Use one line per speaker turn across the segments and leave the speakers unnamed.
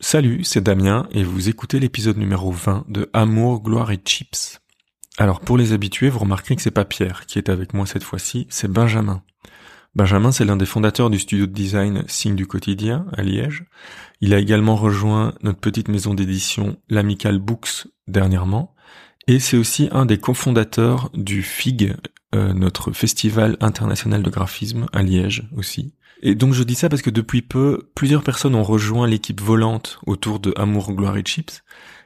Salut, c'est Damien et vous écoutez l'épisode numéro 20 de Amour, gloire et chips. Alors pour les habitués, vous remarquerez que c'est pas Pierre qui est avec moi cette fois-ci, c'est Benjamin. Benjamin, c'est l'un des fondateurs du studio de design Signe du quotidien à Liège. Il a également rejoint notre petite maison d'édition l'Amical Books dernièrement et c'est aussi un des cofondateurs du FIG, euh, notre festival international de graphisme à Liège aussi. Et donc je dis ça parce que depuis peu, plusieurs personnes ont rejoint l'équipe volante autour de Amour, Gloire et Chips.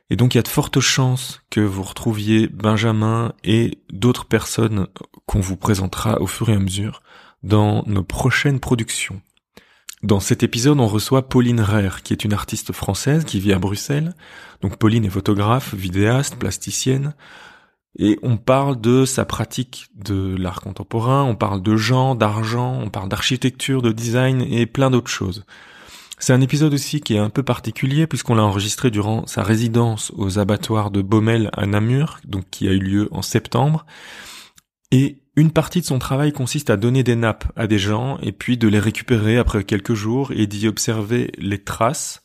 Et donc il y a de fortes chances que vous retrouviez Benjamin et d'autres personnes qu'on vous présentera au fur et à mesure dans nos prochaines productions. Dans cet épisode, on reçoit Pauline Rère, qui est une artiste française qui vit à Bruxelles. Donc Pauline est photographe, vidéaste, plasticienne. Et on parle de sa pratique de l'art contemporain, on parle de gens, d'argent, on parle d'architecture, de design et plein d'autres choses. C'est un épisode aussi qui est un peu particulier puisqu'on l'a enregistré durant sa résidence aux abattoirs de Baumel à Namur, donc qui a eu lieu en septembre. Et une partie de son travail consiste à donner des nappes à des gens et puis de les récupérer après quelques jours et d'y observer les traces.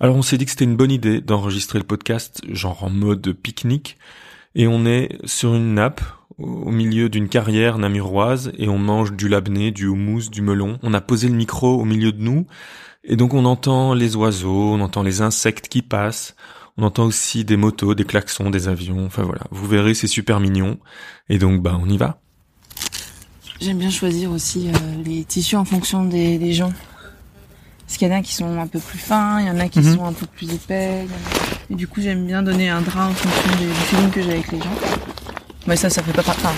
Alors on s'est dit que c'était une bonne idée d'enregistrer le podcast genre en mode pique-nique et on est sur une nappe au milieu d'une carrière namuroise et on mange du labné, du houmous, du melon. On a posé le micro au milieu de nous et donc on entend les oiseaux, on entend les insectes qui passent, on entend aussi des motos, des klaxons, des avions. Enfin voilà, vous verrez, c'est super mignon. Et donc bah on y va.
J'aime bien choisir aussi euh, les tissus en fonction des, des gens. Parce qu'il y en a qui sont un peu plus fins, il y en a qui
Mhm.
sont un peu plus épais. Et du coup, j'aime bien donner un drap en fonction du feeling que j'ai avec les gens. Mais ça, ça fait pas part- Enfin,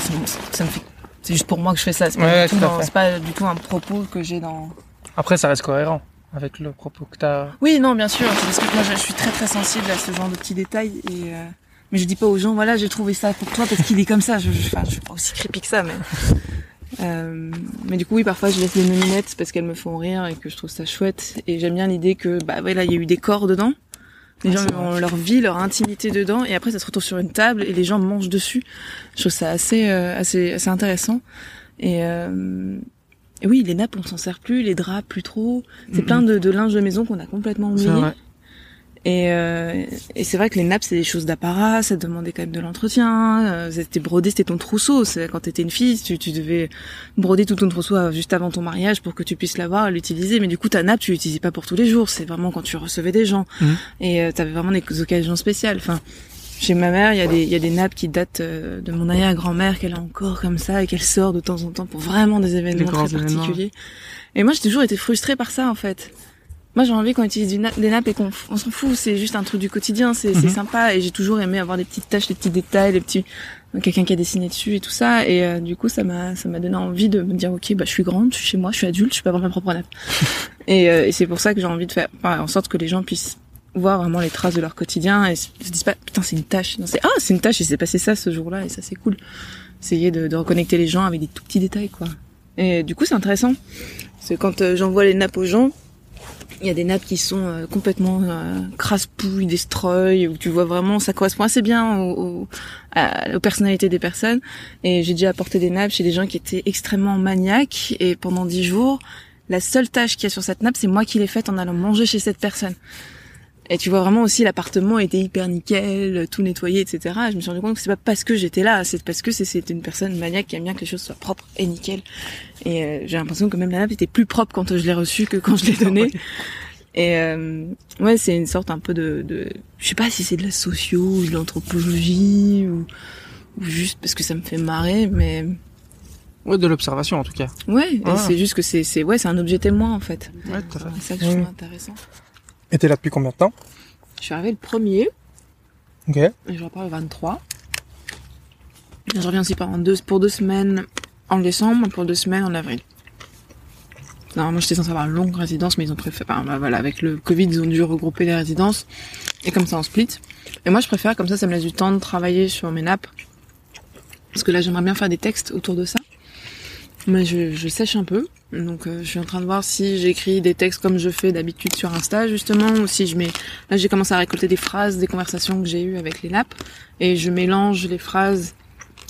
ça, me fait. C'est juste pour moi que je fais ça. C'est pas,
Ouais,
du tout dans- pas du un propos que j'ai dans.
Après, ça reste cohérent avec le propos que t'as.
Oui, non, bien sûr. C'est parce que moi, je, je suis très très sensible à ce genre de petits détails. Et euh, mais je dis pas aux gens, voilà, j'ai trouvé ça pour toi parce qu'il est comme ça. Je, je, enfin, je suis pas aussi creepy que ça, mais. Euh, mais du coup, oui, parfois je laisse des nominettes parce qu'elles me font rire et que je trouve ça chouette. Et j'aime bien l'idée que, bah voilà, il y a eu des corps dedans. Les
Ouais,
gens ont leur vie, leur intimité dedans, et après ça se retrouve sur une table et les gens mangent dessus. Je trouve ça assez, euh, assez, assez intéressant. Et, euh, et oui, les nappes, on s'en sert plus, les draps plus trop. C'est
Mhm.
plein de, de linge de maison qu'on a complètement oublié. Et, euh, et c'est vrai que les nappes, c'est des choses d'apparat, ça demandait quand même de l'entretien. Euh, c'était brodé, c'était ton trousseau. C'est quand t'étais une fille, tu, tu devais broder tout ton trousseau euh, juste avant ton mariage pour que tu puisses l'avoir, l'utiliser. Mais du coup, ta nappe, tu l'utilisais pas pour tous les jours. C'est vraiment quand tu recevais des gens.
Mhm.
Et euh, t'avais vraiment des occasions spéciales. Enfin, chez ma mère, il y a des, il y a des nappes qui datent euh, de mon arrière-grand-mère qu'elle a encore comme ça et qu'elle sort de temps en temps pour vraiment des événements très
événements.
particuliers. Et moi, j'ai toujours été frustrée par ça, en fait. Moi, j'ai envie qu'on utilise du na- des nappes et qu'on on s'en fout. C'est juste un truc du quotidien. C'est
Mhm.
sympa. Et j'ai toujours aimé avoir des petites taches, des petits détails, les petits quelqu'un qui a dessiné dessus et tout ça. Et euh, du coup, ça m'a ça m'a donné envie de me dire ok, bah je suis grande, je suis chez moi, je suis adulte, je peux avoir ma propre nappe. et euh, et c'est pour ça que j'ai envie de faire enfin, en sorte que les gens puissent voir vraiment les traces de leur quotidien et se se disent pas putain c'est une tâche. Non c'est ah c'est une tâche et c'est passé ça ce jour-là et ça c'est cool. Essayer de, de reconnecter les gens avec des tout petits détails quoi. Et du coup c'est intéressant. C'est quand euh, j'envoie les nappes aux gens, il y a des nappes qui sont euh, complètement euh, crasse-pouille, destroy, où tu vois vraiment, ça correspond assez bien au, au- aux personnalités des personnes. Et j'ai déjà apporté des nappes chez des gens qui étaient extrêmement maniaques, et pendant dix jours, la seule tâche qu'il y a sur cette nappe, c'est moi qui l'ai faite en allant manger chez cette personne. Et tu vois vraiment aussi l'appartement était hyper nickel, tout nettoyé, etc. Et je me suis rendu compte que c'est pas parce que j'étais là, c'est parce que c'est- une personne maniaque qui aime bien que les choses soient propres et nickel. Et euh, j'ai l'impression que même la nappe était plus propre quand je l'ai reçue que quand je l'ai donnée. Et euh, ouais, c'est une sorte un peu de, de je sais pas si c'est de la socio ou de l'anthropologie ou, ou juste parce que ça me fait marrer, mais
Ouais, de l'observation en tout cas.
ouais,
Ah.
c'est juste que c'est c'est ouais, c'est un objet témoin en fait.
Ouais, tout à fait.
C'est ça que je trouve
Mhm.
intéressant.
Et t'es là depuis combien de temps
Je suis arrivée le premier
Ok.
et je repars le 23. Et je reviens aussi pendant deux, pour deux semaines en décembre, pour deux semaines en avril. Normalement, j'étais censée avoir une longue résidence, mais ils ont préféré, enfin, bah, voilà, avec le Covid, ils ont dû regrouper les résidences. Et comme ça, on split. Et moi, je préfère, comme ça, ça me laisse du temps de travailler sur mes nappes. Parce que là, j'aimerais bien faire des textes autour de ça. Mais je, je sèche un peu. Donc, euh, je suis en train de voir si j'écris des textes comme je fais d'habitude sur Insta, justement, ou si je mets, là, j'ai commencé à récolter des phrases, des conversations que j'ai eues avec les nappes. Et je mélange les phrases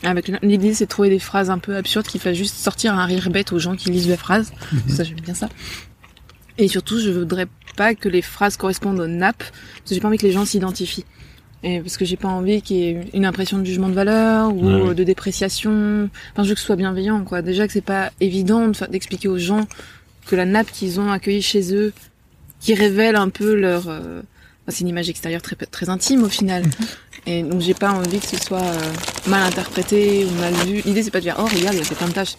avec les- l'idée c'est de trouver des phrases un peu absurdes qui fassent juste sortir un rire bête aux gens qui lisent la phrase ça j'aime bien ça Et surtout, je voudrais pas que les phrases correspondent aux nappes, parce que j'ai pas envie que les gens s'identifient. Et parce que j'ai pas envie qu'il y ait une impression de jugement de valeur ou
Ouais,
de dépréciation. Enfin, je veux que ce soit bienveillant, quoi. Déjà que c'est pas évident d'expliquer aux gens que la nappe qu'ils ont accueillie chez eux, qui révèle un peu leur, euh, enfin, c'est une image extérieure très très intime au final. Et donc j'ai pas envie que ce soit euh, mal interprété ou mal vu. L'idée c'est pas de dire oh regarde il y a plein de tâches.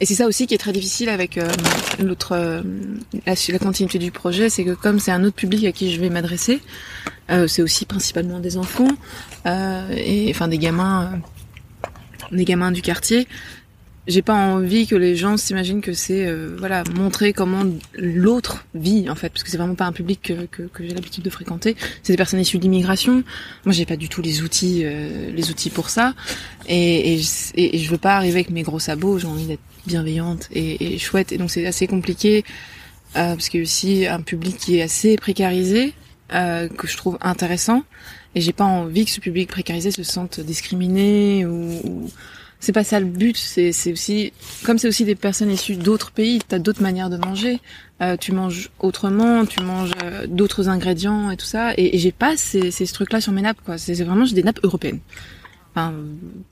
Et c'est ça aussi qui est très difficile avec euh, l'autre euh, la, continuité du projet, c'est que comme c'est un autre public à qui je vais m'adresser, euh, c'est aussi principalement des enfants euh, et enfin des gamins, des gamins du quartier. J'ai pas envie que les gens s'imaginent que c'est euh, voilà montrer comment l'autre vit en fait, parce que c'est vraiment pas un public que, que, que j'ai l'habitude de fréquenter. C'est des personnes issues d'immigration. Moi, j'ai pas du tout les outils, euh, les outils pour ça, et, et, et je veux pas arriver avec mes gros sabots. J'ai envie d'être bienveillante et, et chouette, et donc c'est assez compliqué euh, parce qu'il y a aussi un public qui est assez précarisé euh, que je trouve intéressant, et j'ai pas envie que ce public précarisé se sente discriminé ou, ou- c'est pas ça le but. C'est c'est aussi comme c'est aussi des personnes issues d'autres pays. T'as d'autres manières de manger. Euh, tu manges autrement, tu manges euh, d'autres ingrédients et tout ça. Et, et j'ai pas ces, ces trucs-là sur mes nappes, quoi. C'est c'est vraiment j'ai des nappes européennes. Enfin,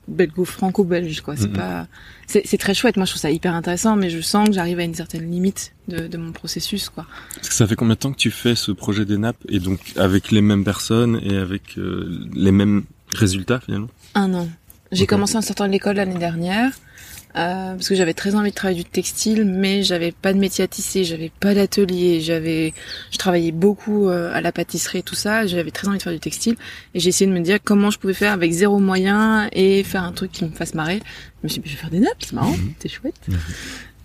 belgo-franco-belge, quoi. C'est
Mhm.
pas, c'est c'est très chouette. Moi, je trouve ça hyper intéressant, mais je sens que j'arrive à une certaine limite de, de mon processus, quoi.
Parce que ça fait combien de temps que tu fais ce projet des nappes et donc avec les mêmes personnes et avec euh, les mêmes résultats finalement?
Un an. J'ai commencé en sortant de l'école l'année dernière. euh, parce que j'avais très envie de travailler du textile, mais j'avais pas de métier à tisser, j'avais pas d'atelier, j'avais, je travaillais beaucoup euh, à la pâtisserie et tout ça, j'avais très envie de faire du textile, et j'ai essayé de me dire comment je pouvais faire avec zéro moyen et faire un truc qui me fasse marrer. Je me suis dit, je vais faire des nappes, c'est marrant,
Mhm.
c'est chouette.
Mhm.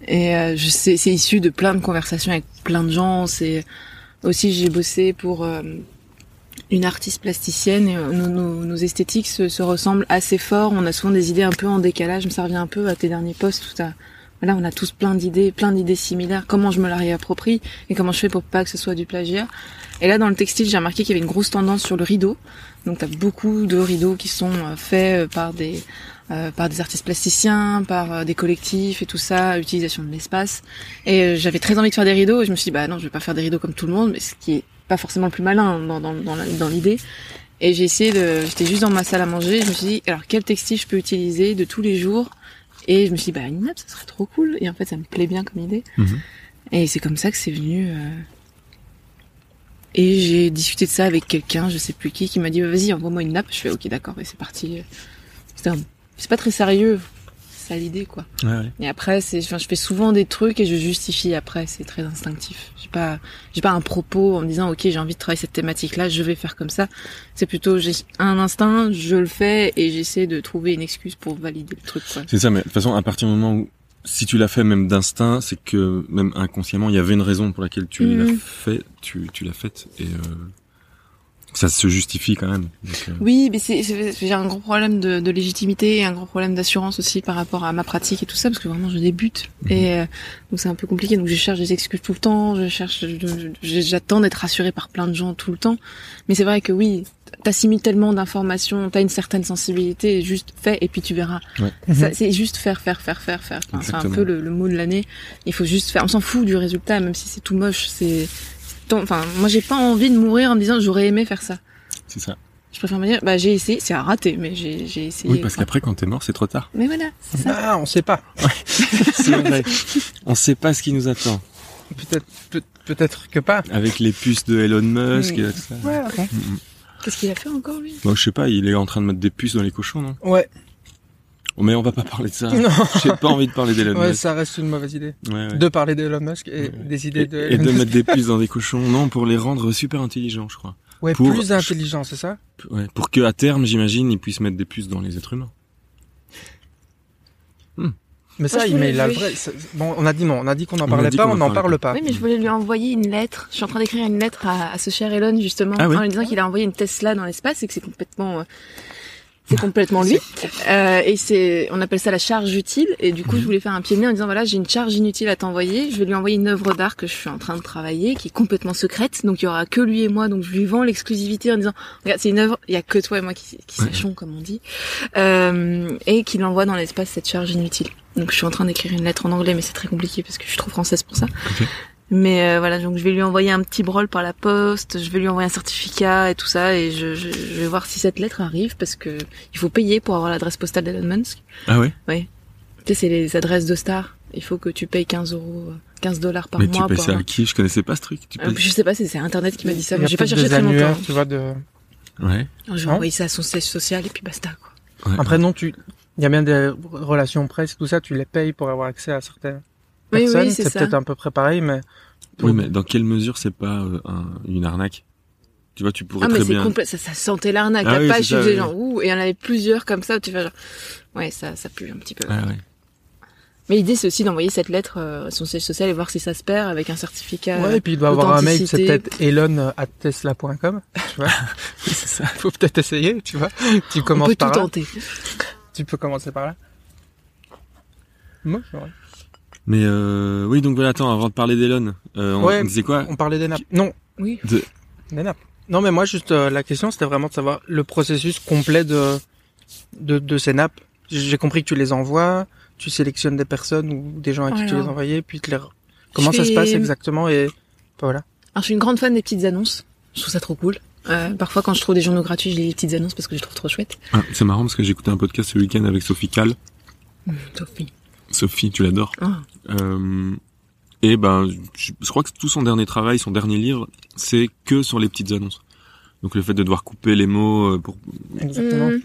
Et euh, je sais, c'est issu de plein de conversations avec plein de gens. C'est aussi j'ai bossé pour euh, une artiste plasticienne et euh, nos, esthétiques se, se ressemblent assez fort. On a souvent des idées un peu en décalage. Ça revient un peu à tes derniers posts. Tout. Voilà, on a tous plein d'idées, plein d'idées similaires. Comment je me la réapproprie et comment je fais pour pas que ce soit du plagiat. Et là, dans le textile, j'ai remarqué qu'il y avait une grosse tendance sur le rideau. Donc, t'as beaucoup de rideaux qui sont euh, faits euh, par des euh, par des artistes plasticiens, par des collectifs et tout ça, utilisation de l'espace. Et j'avais très envie de faire des rideaux et je me suis dit bah non, je vais pas faire des rideaux comme tout le monde, mais ce qui est pas forcément le plus malin dans dans dans, dans l'idée. Et j'ai essayé de, j'étais juste dans ma salle à manger, je me suis dit alors quel textile je peux utiliser de tous les jours? Et je me suis dit bah une nappe ça serait trop cool. Et en fait ça me plaît bien comme idée.
Mhm.
Et c'est comme ça que c'est venu. euh, Et j'ai discuté de ça avec quelqu'un, je sais plus qui, qui m'a dit vas-y envoie-moi une nappe. Je fais ok d'accord et c'est parti. Un- C'est pas très sérieux, ça l'idée quoi.
Ouais, ouais.
Et après c'est, enfin, je fais souvent des trucs et je justifie après, c'est très instinctif. J'ai pas, j'ai pas un propos en me disant ok j'ai envie de travailler cette thématique là, je vais faire comme ça. C'est plutôt j'ai un instinct, je le fais et j'essaie de trouver une excuse pour valider le truc quoi.
C'est ça, mais de toute façon, à partir du moment où si tu l'as fait même d'instinct, c'est que même inconsciemment, il y avait une raison pour laquelle tu l'as fait, tu, tu l'as faite et euh, ça se justifie quand même. Donc, euh,
Oui, mais c'est, c'est- j'ai un gros problème de, de légitimité et un gros problème d'assurance aussi par rapport à ma pratique et tout ça, parce que vraiment je débute. Et euh, donc c'est un peu compliqué. Donc je cherche des excuses tout le temps, je cherche, j'attends d'être rassurée par plein de gens tout le temps. Mais c'est vrai que oui, t'assimiles tellement d'informations, t'as une certaine sensibilité, juste fais et puis tu verras.
Mhm.
Ça, c'est juste faire, faire, faire, faire, faire. Enfin, c'est un peu le, le mot de l'année. Il faut juste faire. On s'en fout du résultat, même si c'est tout moche. C'est, enfin, moi j'ai pas envie de mourir en me disant j'aurais aimé faire ça.
c'est ça.
Je préfère me dire, bah j'ai essayé, c'est à rater, mais j'ai j'ai essayé.
Oui, parce
quoi.
qu'après, quand t'es mort, c'est trop tard.
Mais voilà, c'est ça.
Ah, on sait pas.
C'est vrai. On sait pas ce qui nous attend.
Peut-être, peut- peut-être que pas.
Avec les puces de Elon Musk et tout ça.
Ouais, ok.
Mhm.
Qu'est-ce qu'il a fait encore lui?
Bon, je sais pas, il est en train de mettre des puces dans les cochons, non?
Ouais.
Mais on va pas parler de ça.
Non.
J'ai pas envie de parler d'Elon
Ouais,
Musk.
ça reste une mauvaise idée.
Ouais, ouais.
De parler d'Elon Musk et
Ouais.
des idées de
Et, de mettre des puces dans des cochons, non, pour les rendre super intelligents, je crois.
Ouais,
pour-
plus intelligent, c'est ça
Ouais, pour que à terme, j'imagine, ils puissent mettre des puces dans les êtres humains.
Mais ça,
Moi,
il met la vraie. Bon, on a dit non, on a dit qu'on n'en parlait pas, on
en
n'en parle pas.
Oui, mais je voulais lui envoyer une lettre. Je suis en train d'écrire une lettre à, à ce cher Elon justement,
Ah oui.
en lui disant qu'il a envoyé une Tesla dans l'espace et que c'est complètement, euh, c'est complètement lui. Euh, et c'est, on appelle ça la charge utile. Et du coup,
Mhm.
je voulais faire un pied de nez en disant voilà, j'ai une charge inutile à t'envoyer. Je vais lui envoyer une œuvre d'art que je suis en train de travailler, qui est complètement secrète. Donc il y aura que lui et moi. Donc je lui vends l'exclusivité en disant regarde, c'est une œuvre, il y a que toi et moi qui, qui
Ouais.
sachons comme on dit, euh, et qu'il envoie dans l'espace cette charge inutile. Donc je suis en train d'écrire une lettre en anglais, mais c'est très compliqué parce que je suis trop française pour ça. Mais euh, voilà, donc je vais lui envoyer un petit brol par la poste, je vais lui envoyer un certificat et tout ça, et je, je, je vais voir si cette lettre arrive parce que il faut payer pour avoir l'adresse postale d'Elon Musk.
Ah ouais
Tu sais, c'est les adresses de stars. Il faut que tu payes 15 euros, euh, 15 dollars par
Mais
mois.
tu payes ça à qui? Je connaissais pas ce truc. Tu
Euh,
payes...
je sais pas, c'est c'est Internet qui m'a dit ça. Mais J'ai pas cherché très longtemps.
tu vois, de...
Ouais.
Je vais envoyer ça à son siège social et puis basta quoi.
ouais.
Après, non, tu, il y a bien des relations presse, tout ça, tu les payes pour avoir accès à certaines
Oui, c'est
peut-être un peu près pareil, mais
Oui, mais dans quelle mesure c'est pas euh, un- une arnaque? Tu vois, tu pourrais
Ah mais
très
c'est
bien.
complet, ça, ça sentait l'arnaque.
Ah oui, ça,
faisais
oui.
genre ouh, et il y en avait plusieurs comme ça où tu fais genre ouais ça ça pue un petit peu.
Ah ouais.
Mais l'idée c'est aussi d'envoyer cette lettre euh, à son siège social et voir si ça se perd avec un certificat.
ouais, et puis il doit avoir un mail, c'est peut-être elon at tesla.com, tu vois.
Oui, c'est ça.
Faut peut-être essayer, tu vois. Tu
On
commences
peut tout
par là.
tenter.
Tu peux commencer par là. Moi, c'est vrai.
Mais euh, oui, donc voilà, attends, avant de parler d'Elon, euh, on,
Ouais.
on disait quoi?
On parlait des nappes. Non,
Oui.
De-
des nappes. Non, mais moi, juste, euh, la question, c'était vraiment de savoir le processus complet de, de, de ces nappes. J'ai compris que tu les envoies, tu sélectionnes des personnes ou des gens à qui tu les envoyais, puis tu les... Comment
Je
ça se passe exactement et voilà.
Alors je suis une grande fan des petites annonces. Je trouve ça trop cool. Euh, parfois quand je trouve des journaux gratuits, je lis les petites annonces parce que je les trouve trop chouettes.
Ah, C'est marrant parce que j'ai écouté un podcast ce week-end avec Sophie Cal.
Mmh, Sophie.
Sophie, tu l'adores.
Ah.
Euh, et ben, je, je crois que tout son dernier travail, son dernier livre, c'est que sur les petites annonces. Donc le fait de devoir couper les mots euh, pour
Exactement.
Mmh.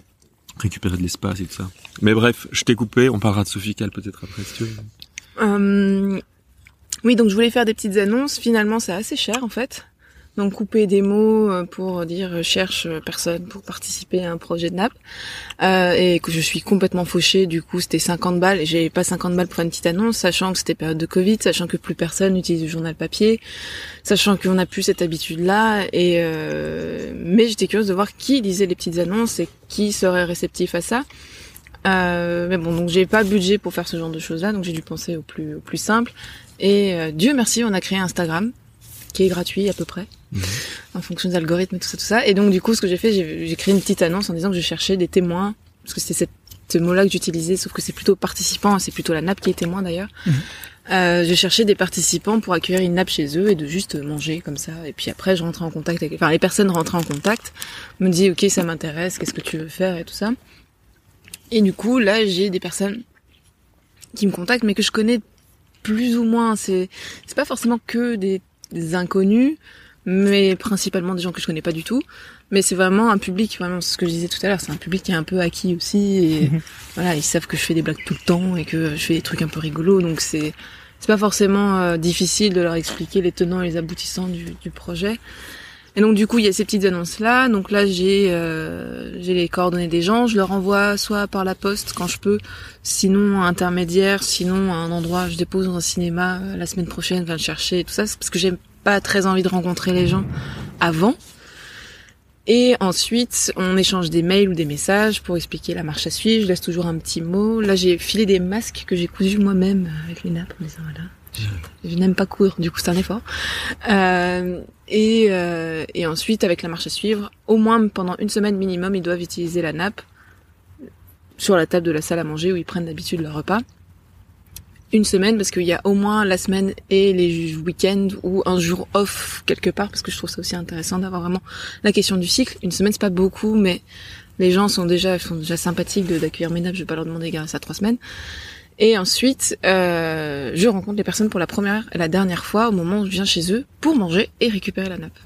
récupérer de l'espace et tout ça. Mais bref, je t'ai coupé, on parlera de Sophie Cal peut-être après si tu veux.
Euh, oui, donc je voulais faire des petites annonces. Finalement, c'est assez cher en fait. Donc couper des mots euh, pour dire euh, cherche euh, personne pour participer à un projet de nappe euh, et que je suis complètement fauchée. Du coup, c'était 50 balles. J'ai pas 50 balles pour une petite annonce, sachant que c'était période de Covid, sachant que plus personne n'utilise du journal papier, sachant qu'on n'a plus cette habitude-là. Et euh, mais j'étais curieuse de voir qui lisait les petites annonces et qui serait réceptif à ça. Euh, mais bon, donc j'ai pas le budget pour faire ce genre de choses-là, donc j'ai dû penser au plus, au plus simple. Et euh, Dieu merci, on a créé Instagram, qui est gratuit à peu près,
Mhm.
en fonction des algorithmes et tout ça, tout ça. Et donc du coup, ce que j'ai fait, j'ai créé une petite annonce en disant que je cherchais des témoins, parce que c'était ce mot-là que j'utilisais, sauf que c'est plutôt participant, c'est plutôt la nappe qui est témoin d'ailleurs.
Mhm.
Euh, je cherchais des participants pour accueillir une nappe chez eux et de juste manger comme ça. Et puis après, je rentrais en contact avec, enfin les personnes rentraient en contact, me disaient ok ça m'intéresse, qu'est-ce que tu veux faire et tout ça. Et du coup, là, j'ai des personnes qui me contactent, mais que je connais plus ou moins. C'est, c'est pas forcément que des, des inconnus, mais principalement des gens que je connais pas du tout. Mais c'est vraiment un public, vraiment, c'est ce que je disais tout à l'heure, c'est un public qui est un peu acquis aussi. Et voilà, ils savent que je fais des blagues tout le temps et que je fais des trucs un peu rigolos. Donc c'est, c'est pas forcément euh, difficile de leur expliquer les tenants et les aboutissants du, du projet. Et donc du coup, il y a ces petites annonces là. Donc là, j'ai euh, j'ai les coordonnées des gens. Je leur envoie soit par la poste quand je peux, sinon à intermédiaire, sinon à un endroit. Je dépose dans un cinéma euh, la semaine prochaine, viens le chercher et tout ça. Parce que j'ai pas très envie de rencontrer les gens avant. Et ensuite, on échange des mails ou des messages pour expliquer la marche à suivre. Je laisse toujours un petit mot. Là, j'ai filé des masques que j'ai cousus moi-même avec les nappes en voilà. Je, je n'aime pas coudre, du coup c'est un effort. Euh, et, euh, et ensuite, avec la marche à suivre, au moins pendant une semaine minimum, ils doivent utiliser la nappe sur la table de la salle à manger où ils prennent d'habitude leur repas. Une semaine parce qu'il y a au moins la semaine et les week-ends ou un jour off quelque part parce que je trouve ça aussi intéressant d'avoir vraiment la question du cycle. Une semaine c'est pas beaucoup mais les gens sont déjà sont déjà sympathiques d'accueillir mes nappes. Je vais pas leur demander grâce à trois semaines. Et ensuite, euh, je rencontre les personnes pour la première et la dernière fois au moment où je viens chez eux pour manger et récupérer la nappe.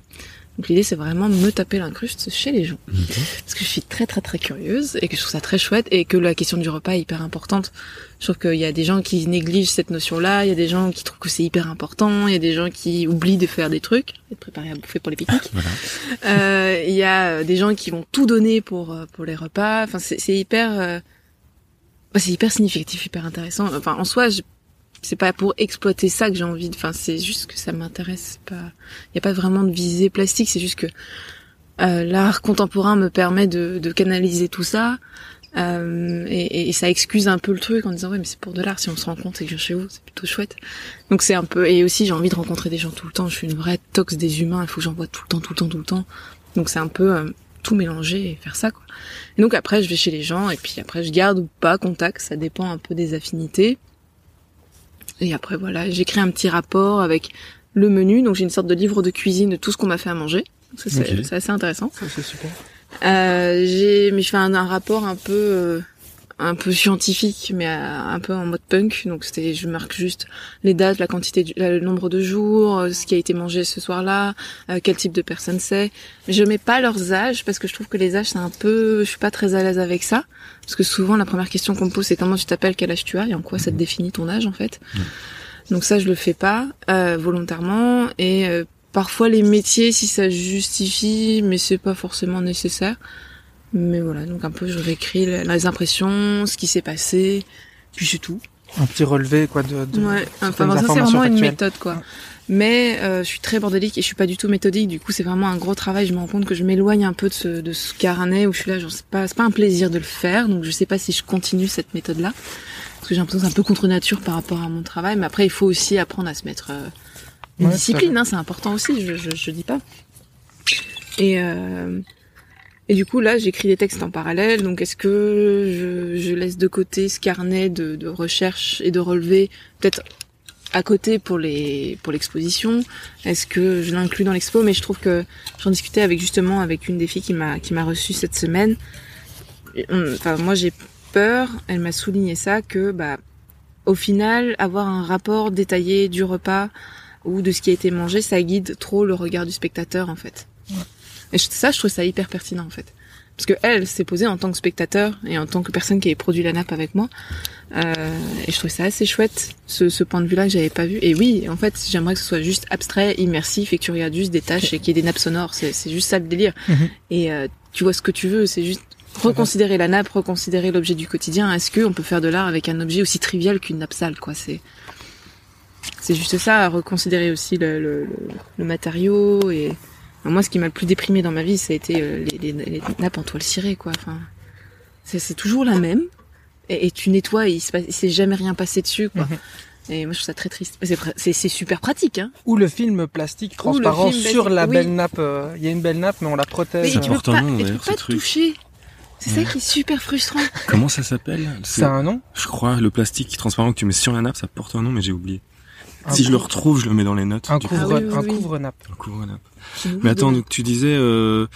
Donc l'idée c'est vraiment me taper l'incruste chez les gens. Parce que je suis très très très curieuse et que je trouve ça très chouette et que la question du repas est hyper importante. Je trouve qu'il y a des gens qui négligent cette notion-là, il y a des gens qui trouvent que c'est hyper important, il y a des gens qui oublient de faire des trucs, de préparer à bouffer pour les pique-niques.
Voilà.
Euh, Il y a des gens qui vont tout donner pour euh, pour les repas. Enfin, c'est hyper, euh, bah, c'est hyper significatif, hyper intéressant. Enfin, en soi, je- c'est pas pour exploiter ça que j'ai envie. De... Enfin, c'est juste que ça m'intéresse. Pas, il y a pas vraiment de visée plastique. C'est juste que euh, l'art contemporain me permet de, de canaliser tout ça. Euh, et, et ça excuse un peu le truc en disant ouais mais c'est pour de l'art si on se rend compte et que je viens chez vous c'est plutôt chouette donc c'est un peu et aussi j'ai envie de rencontrer des gens tout le temps je suis une vraie tox des humains il faut que j'en vois tout le temps tout le temps tout le temps donc c'est un peu euh, tout mélanger et faire ça quoi et donc après je vais chez les gens et puis après je garde ou pas contact ça dépend un peu des affinités et après voilà j'écris un petit rapport avec le menu. Donc j'ai une sorte de livre de cuisine de tout ce qu'on m'a fait à manger. Ça, c'est assez intéressant.
Ça, c'est super.
Euh, j'ai, mais je fais un, un rapport un peu, euh, un peu scientifique, mais un peu en mode punk. Donc c'était, je marque juste les dates, la quantité, du- le nombre de jours, euh, ce qui a été mangé ce soir-là, euh, quel type de personne c'est. Je mets pas leurs âges parce que je trouve que les âges c'est un peu, je suis pas très à l'aise avec ça. Parce que souvent la première question qu'on me pose c'est comment tu t'appelles, quel âge tu as et en quoi ça te définit ton âge en fait. Donc ça je le fais pas euh, volontairement et euh, parfois les métiers si ça justifie mais c'est pas forcément nécessaire. Mais voilà, donc un peu je réécris les impressions, ce qui s'est passé, puis c'est tout.
Un petit relevé, quoi, de, de
Ouais, enfin ça c'est vraiment une méthode quoi. Mais euh, je suis très bordélique et je suis pas du tout méthodique. Du coup, c'est vraiment un gros travail. Je me rends compte que je m'éloigne un peu de ce, de ce carnet où je suis là. Genre, c'est pas, c'est pas un plaisir de le faire. Donc, je sais pas si je continue cette méthode-là parce que j'ai l'impression que c'est un peu contre nature par rapport à mon travail. Mais après, il faut aussi apprendre à se mettre euh, une
Ouais,
discipline. Hein, c'est important aussi. Je, je, je dis pas. Et euh, et du coup, là, j'écris des textes en parallèle. Donc, est-ce que je, je laisse de côté ce carnet de, de recherche et de relevé, peut-être à côté pour les pour l'exposition? Est-ce que je l'inclus dans l'expo? Mais je trouve que j'en discutais avec justement avec une des filles qui m'a qui m'a reçue cette semaine. Enfin, moi, j'ai peur. Elle m'a souligné ça que bah au final, avoir un rapport détaillé du repas ou de ce qui a été mangé, ça guide trop le regard du spectateur en fait. Et ça, je trouve ça hyper pertinent en fait. Parce que elle s'est posée en tant que spectateur et en tant que personne qui avait produit la nappe avec moi. Euh, et je trouvais ça assez chouette, ce, ce point de vue-là que j'avais pas vu. Et oui, en fait, j'aimerais que ce soit juste abstrait, immersif et que tu regardes juste des tâches et qu'il y ait des nappes sonores. C'est, c'est juste ça le délire.
Mhm.
Et euh, tu vois ce que tu veux, c'est juste reconsidérer la nappe, reconsidérer l'objet du quotidien. Est-ce qu'on peut faire de l'art avec un objet aussi trivial qu'une nappe sale, quoi? C'est c'est juste ça, reconsidérer aussi le, le, le, le matériau et moi, ce qui m'a le plus déprimé dans ma vie, ça a été euh, les, les, les nappes en toile cirée, quoi. Enfin, c'est, c'est toujours la même. Et, et tu nettoies, et il se passe- il s'est jamais rien passé dessus, quoi.
Mhm.
Et moi, je trouve ça très triste. C'est, pr- c'est, c'est super pratique, hein.
Ou le film plastique transparent
film
sur
plastique,
la
oui.
belle nappe. euh, Il y a une belle nappe, mais on la protège.
Mais
ça
tu peux
porte un
pas,
nom,
et tu peux pas te toucher. C'est
Ouais.
ça qui est super frustrant.
Comment ça s'appelle?
C'est un nom?
Je crois le plastique transparent que tu mets sur la nappe, ça porte un nom, mais j'ai oublié. Si je le retrouve, je le mets dans les notes.
Un
du coup.
couvre,
Ah oui, oui,
un
oui.
couvre-nappe.
Un couvre-nappe. Mais attends, donc tu disais euh,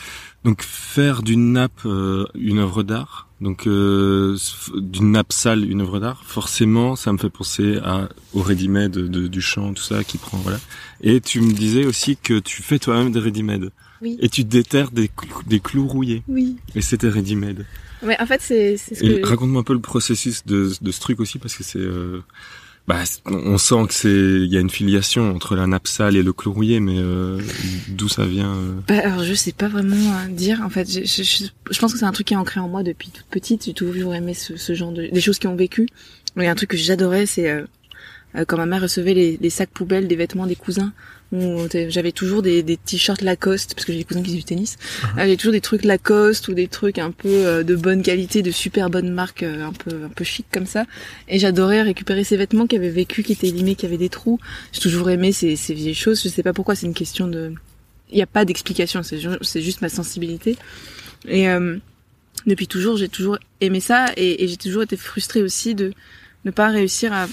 donc faire d'une nappe euh, une œuvre d'art, donc euh, d'une nappe sale une œuvre d'art. Forcément, ça me fait penser à au ready-made de, du chant, tout ça qui prend voilà. Et tu me disais aussi que tu fais toi-même des ready-made.
Oui.
Et tu déterres des, clous- des clous rouillés.
Oui.
Et c'était ready-made.
Mais en fait, c'est, c'est ce
Et
que...
raconte-moi un peu le processus de, de ce truc aussi parce que c'est euh, bah on sent que c'est il y a une filiation entre la nappe sale et le clou rouillé mais euh, d'où ça vient euh,
Bah, alors je sais pas vraiment euh, dire en fait. Je, pense que c'est un truc qui est ancré en moi depuis toute petite. J'ai toujours aimé ce, genre de des choses qui ont vécu. Il y a un truc que j'adorais, c'est euh, euh, quand ma mère recevait les, les sacs poubelles des vêtements des cousins. J'avais toujours des, des t-shirts Lacoste parce que j'ai des cousins qui faisaient du tennis. Euh, J'avais toujours des trucs Lacoste ou des trucs un peu euh, de bonne qualité, de super bonne marque, euh, un peu un peu chic comme ça. Et j'adorais récupérer ces vêtements qui avaient vécu, qui étaient limés, qui avaient des trous. J'ai toujours aimé ces, ces vieilles choses. Je sais pas pourquoi. C'est une question de il n'y a pas d'explication, c'est ju- c'est juste ma sensibilité. Et euh, depuis toujours, j'ai toujours aimé ça et, et j'ai toujours été frustrée aussi de ne pas réussir à,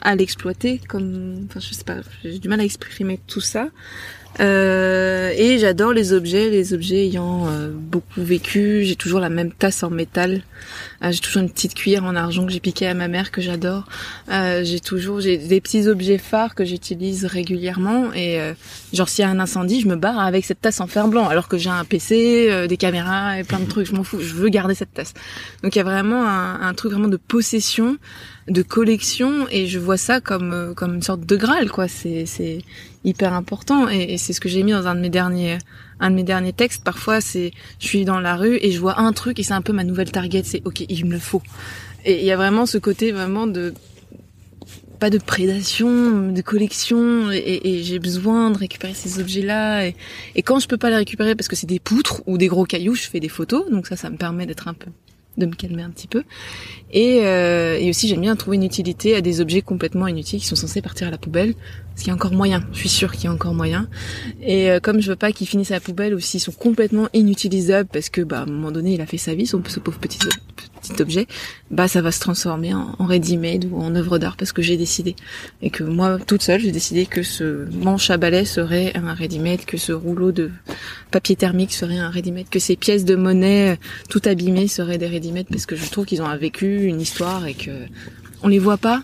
à l'exploiter comme, enfin je sais pas, j'ai du mal à exprimer tout ça. Euh, et j'adore les objets, les objets ayant euh, beaucoup vécu. J'ai toujours la même tasse en métal. Euh, j'ai toujours une petite cuillère en argent que j'ai piquée à ma mère que j'adore. Euh, j'ai toujours j'ai des petits objets phares que j'utilise régulièrement et euh, genre s'il y a un incendie, je me barre avec cette tasse en fer blanc alors que j'ai un PC, euh, des caméras et plein de trucs. Je m'en fous, je veux garder cette tasse. Donc il y a vraiment un, un truc vraiment de possession, de collection et je vois ça comme comme une sorte de graal quoi. C'est c'est hyper important et, c'est ce que j'ai mis dans un de mes derniers un textes. Parfois c'est je suis dans la rue et je vois un truc et c'est un peu ma nouvelle target. C'est ok, il me le faut. Et il y a vraiment ce côté vraiment de pas de prédation, de collection, et j'ai besoin de récupérer ces objets-là. Et, et quand je peux pas les récupérer parce que c'est des poutres ou des gros cailloux, je fais des photos, donc ça, ça me permet d'être un peu, de me calmer un petit peu. Et, euh, et aussi, j'aime bien trouver une utilité à des objets complètement inutiles qui sont censés partir à la poubelle, parce qu'il y a encore moyen. Je suis sûre qu'il y a encore moyen. Et euh, comme je veux pas qu'ils finissent à la poubelle, aussi, ils sont complètement inutilisables parce que, bah, à un moment donné, il a fait sa vie, ce pauvre petit, petit objet, bah ça va se transformer en, en ready-made ou en œuvre d'art parce que j'ai décidé. Et que moi, toute seule, j'ai décidé que ce manche à balai serait un ready-made, que ce rouleau de papier thermique serait un ready-made, que ces pièces de monnaie euh, tout abîmées seraient des ready-made parce que je trouve qu'ils ont un vécu, une histoire et que on les voit pas.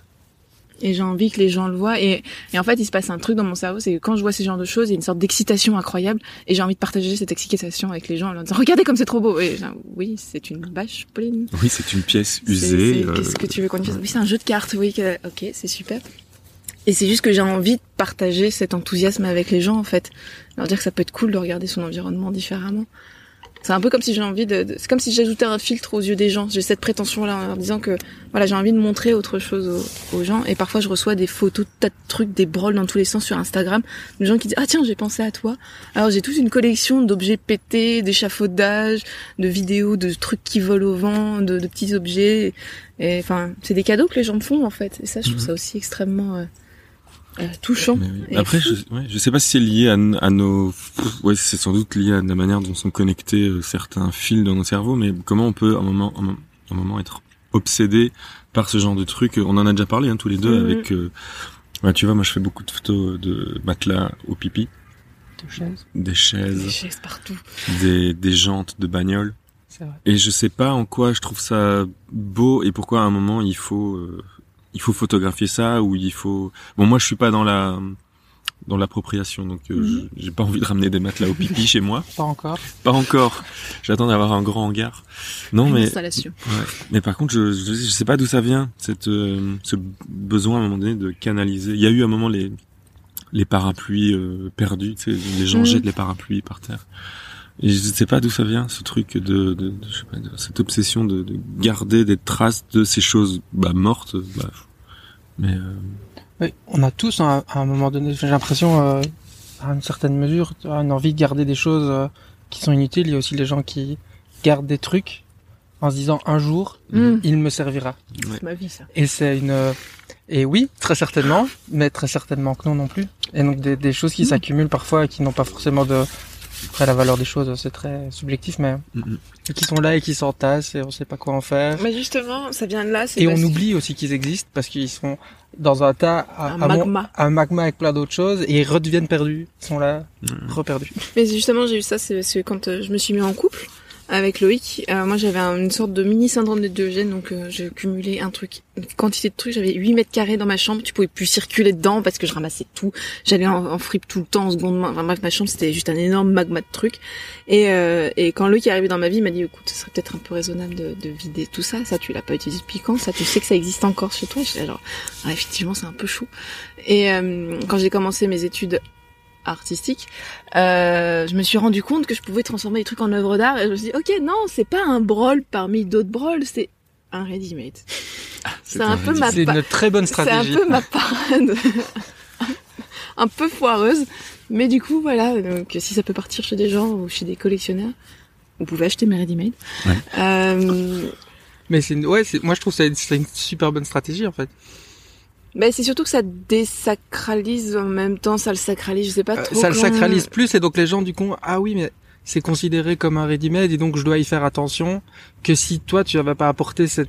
Et j'ai envie que les gens le voient. Et, et en fait il se passe un truc dans mon cerveau c'est que quand je vois ces genres de choses il y a une sorte d'excitation incroyable. Et j'ai envie de partager cette excitation avec les gens en leur disant regardez comme c'est trop beau. Et oui c'est une bâche Pauline.
Oui, c'est une pièce usée. euh,
qu'est-ce que tu veux qu'on y fasse oui c'est un jeu de cartes oui que- ok c'est super. Et c'est juste que j'ai envie de partager cet enthousiasme avec les gens en fait. Leur dire que ça peut être cool de regarder son environnement différemment c'est un peu comme si j'ai envie de, de- c'est comme si j'ajoutais un filtre aux yeux des gens. J'ai cette prétention là en leur disant que voilà, j'ai envie de montrer autre chose aux, aux gens et parfois je reçois des photos de tas de trucs, des brolles dans tous les sens sur Instagram, de gens qui disent "Ah tiens, j'ai pensé à toi." Alors j'ai toute une collection d'objets pétés, d'échafaudages, de vidéos de trucs qui volent au vent, de, de petits objets et enfin, c'est des cadeaux que les gens me font en fait et ça je trouve
Mhm.
ça aussi extrêmement euh, euh, touchant.
oui. Après,
fou.
je, ouais, je sais pas si c'est lié à, à nos, ouais, c'est sans doute lié à la manière dont sont connectés euh, certains fils dans nos cerveaux, mais comment on peut, à un moment, un, mo- un moment être obsédé par ce genre de truc? On en a déjà parlé, hein, tous les deux,
Mhm.
avec, euh, ouais, tu vois, moi, je fais beaucoup de photos de matelas au pipi,
De chaises.
des
Des
chaises,
chaises partout.
des, des jantes de bagnole.
Vrai.
Et je sais pas en quoi je trouve ça beau et pourquoi à un moment il faut euh, il faut photographier ça ou il faut bon moi je suis pas dans la dans l'appropriation donc euh,
Mhm.
j'ai pas envie de ramener des matelas au pipi chez moi
Pas encore.
pas encore j'attends d'avoir un grand hangar non
Une
mais
installation.
ouais. mais par contre je, je je sais pas d'où ça vient cette euh, ce besoin à un moment donné de canaliser il y a eu un moment les les parapluies euh, perdus tu sais les gens jettent les parapluies par terre et je sais pas d'où ça vient ce truc de, de, de- je sais pas, de- cette obsession de, de garder des traces de ces choses bah, mortes bah, mais euh,
Oui, on a tous à, à un moment donné, j'ai l'impression, euh, à une certaine mesure, une envie de garder des choses euh, qui sont inutiles. Il y a aussi les gens qui gardent des trucs en se disant un jour, il me servira.
C'est ma vie ça.
Et c'est une euh, et oui, très certainement, mais très certainement que non non plus. Et donc des, des choses qui
Mhm.
s'accumulent parfois et qui n'ont pas forcément de après la valeur des choses, c'est très subjectif, mais
Mhm.
qui sont là et qui s'entassent et on sait pas quoi en faire.
Mais justement, ça vient de là. c'est
Et on
parce-
oublie aussi qu'ils existent parce qu'ils sont dans un tas, à,
Un
mon-
magma.
un magma avec plein d'autres choses et ils redeviennent perdus. Ils sont là,
Mhm.
reperdus.
Mais justement, j'ai eu ça, c'est parce que quand euh, je me suis mis en couple avec Loïc, euh, moi j'avais un- une sorte de mini syndrome de Diogène, donc euh, j'ai cumulé un truc, une quantité de trucs. J'avais 8 mètres carrés dans ma chambre, tu pouvais plus circuler dedans parce que je ramassais tout. J'allais en, en fripe tout le temps, en seconde main. Enfin bref, ma chambre c'était juste un énorme magma de trucs. Et, euh, et quand Loïc est arrivé dans ma vie, il m'a dit, écoute, ce serait peut-être un peu raisonnable de, de vider tout ça. Ça, tu l'as pas utilisé depuis quand? Ça, tu sais que ça existe encore chez toi? Genre, ah, effectivement, c'est un peu chou. Et euh, quand j'ai commencé mes études artistiques, euh, je me suis rendu compte que je pouvais transformer les trucs en œuvres d'art et je me suis dit ok non c'est pas un brol parmi d'autres brols c'est un ready-made c'est un peu ma
C'est une très bonne
c'est un
stratégie.
peu ma parade un peu foireuse mais du coup voilà donc si ça peut partir chez des gens ou chez des collectionneurs vous pouvez acheter mes ready-made
Ouais.
euh,
Mais c'est ouais, moi je trouve que c'est une super bonne stratégie en fait.
Bah, c'est surtout que ça désacralise en même temps ça le sacralise je sais pas
Euh,
trop
ça le sacralise plus et donc les gens du coup ah oui mais c'est considéré comme un ready-made et donc je dois y faire attention que si toi tu n'avais pas apporté cette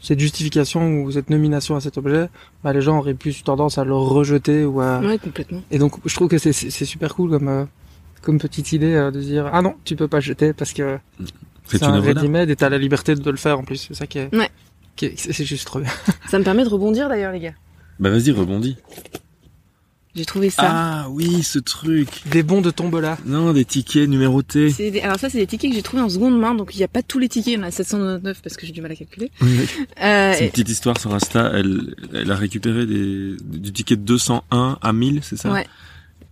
cette justification ou cette nomination à cet objet, bah les gens auraient plus tendance à le rejeter ou à
ouais complètement.
Et donc je trouve que c'est super cool comme euh, comme petite idée euh, de dire ah non tu peux pas jeter parce que
c'est
c'est
une
un ready-made et t'as la liberté de le faire en plus c'est ça qui est
Ouais.
c'est juste trop bien.
ça me permet de rebondir d'ailleurs les gars
bah vas-y rebondis
j'ai trouvé ça
ah oui ce truc
Des bons de tombola.
non des tickets numérotés
des- alors ça, c'est des tickets que j'ai trouvés en seconde main, donc il n'y a pas tous les tickets, il y en a 799 parce que j'ai du mal à calculer.
Oui.
Euh,
C'est une
et-
petite histoire sur Insta. Elle, elle a récupéré des, du ticket de 201 à 1000, c'est ça?
Ouais,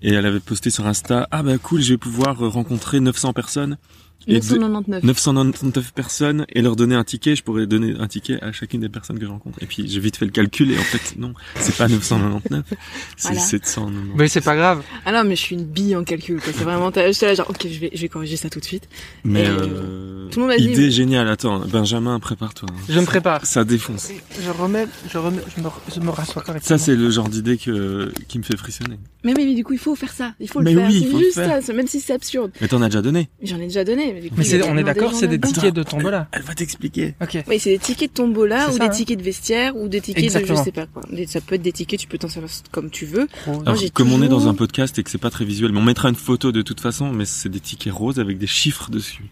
Et elle avait posté sur Insta, ah bah cool, je vais pouvoir rencontrer 900 personnes. Et de-
999.
999 personnes et leur donner un ticket, je pourrais donner un ticket à chacune des personnes que je rencontre. Et puis j'ai vite fait le calcul et en fait non, c'est pas 999, c'est
Voilà.
799.
Mais c'est pas grave.
Ah non, mais je suis une bille en calcul, quoi. C'est vraiment, t'as- j'étais là genre, ok, je vais, je vais corriger ça tout de suite.
Mais
Et
euh,
tout le monde m'a dit-
idée géniale. Attends, Benjamin, prépare-toi. hein.
Je me prépare.
Ça défonce.
Je remets, je remets, je me, je me rassois correctement.
Ça c'est le genre d'idée que qui me fait frissonner.
Mais oui, mais du coup, il faut faire ça. Il faut
Mais
le faire.
oui, il
c'est
faut le
juste
faire.
ça, même si c'est absurde.
Mais t'en as déjà donné.
J'en ai déjà donné, mais coup,
Mais
a
on est d'accord, c'est des tickets de tombola.
Elle va t'expliquer.
Ok.
Oui, c'est des tickets de tombola ou
ça,
des
hein.
tickets de vestiaire ou des tickets de
Exactement.
je sais pas quoi. Des- Ça peut être des tickets, tu peux t'en servir comme tu veux.
Alors, comme on est dans un podcast et que c'est pas très visuel, mais on mettra une photo de toute façon, mais c'est des tickets roses avec des chiffres dessus.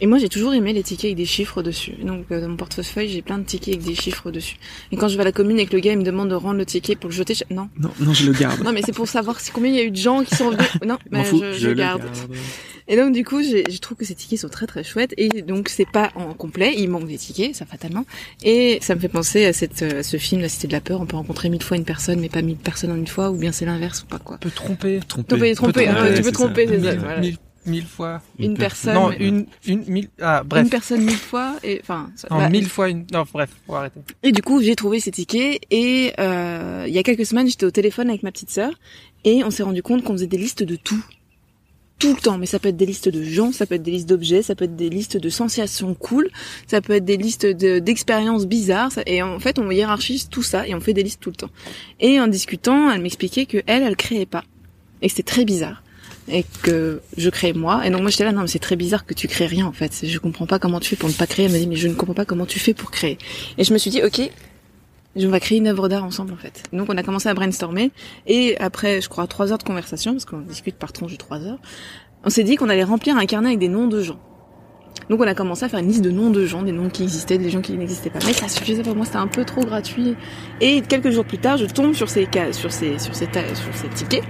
Et moi, j'ai toujours aimé les tickets avec des chiffres dessus. Donc, euh, dans mon portefeuille, j'ai plein de tickets avec des chiffres dessus. Et quand je vais à la commune et que le gars, il me demande de rendre le ticket pour le jeter, je... non.
Non, non, je le garde.
Non, mais c'est pour savoir si combien il y a eu de gens qui sont venus. Non, mais
fous,
je,
je
je
le
garde. Et donc, du coup, j'ai- je trouve que ces tickets sont très très chouettes. Et donc, c'est pas en complet. Il manque des tickets, ça fatalement. Et ça me fait penser à cette, euh, à ce film, La Cité de la Peur. On peut rencontrer mille fois une personne, mais pas mille personnes en une fois, ou bien c'est l'inverse, ou pas quoi.
peut tromper.
Tromper.
Tu peux tromper,
hein,
ouais, tu peux tromper, c'est ça.
Mille,
voilà.
mille, mille fois.
Une personne.
Non, une, une, mille, ah, bref.
Une personne mille fois, et enfin. ça-
Non,
bah,
mille fois une, non, bref, faut arrêter.
Et du coup, j'ai trouvé ces tickets et euh, il y a quelques semaines, j'étais au téléphone avec ma petite sœur et on s'est rendu compte qu'on faisait des listes de tout. Tout le temps, mais ça peut être des listes de gens, ça peut être des listes d'objets, ça peut être des listes de sensations cool, ça peut être des listes de- d'expériences bizarres, ça- et en fait on hiérarchise tout ça et on fait des listes tout le temps. Et en discutant, elle m'expliquait que elle, elle créait pas, et que c'était très bizarre, et que je créais moi, et donc moi j'étais là, non mais c'est très bizarre que tu crées rien en fait, je comprends pas comment tu fais pour ne pas créer, elle m'a dit mais je ne comprends pas comment tu fais pour créer. Et je me suis dit ok, on va créer une œuvre d'art ensemble en fait. Donc on a commencé à brainstormer et après je crois trois heures de conversation parce qu'on discute par tranche de trois heures, on s'est dit qu'on allait remplir un carnet avec des noms de gens. Donc on a commencé à faire une liste de noms de gens, des noms qui existaient, des gens qui n'existaient pas. Mais ça suffisait pour moi, c'était un peu trop gratuit. Et quelques jours plus tard, je tombe sur ces cas, sur ces, sur ces, sur ces tickets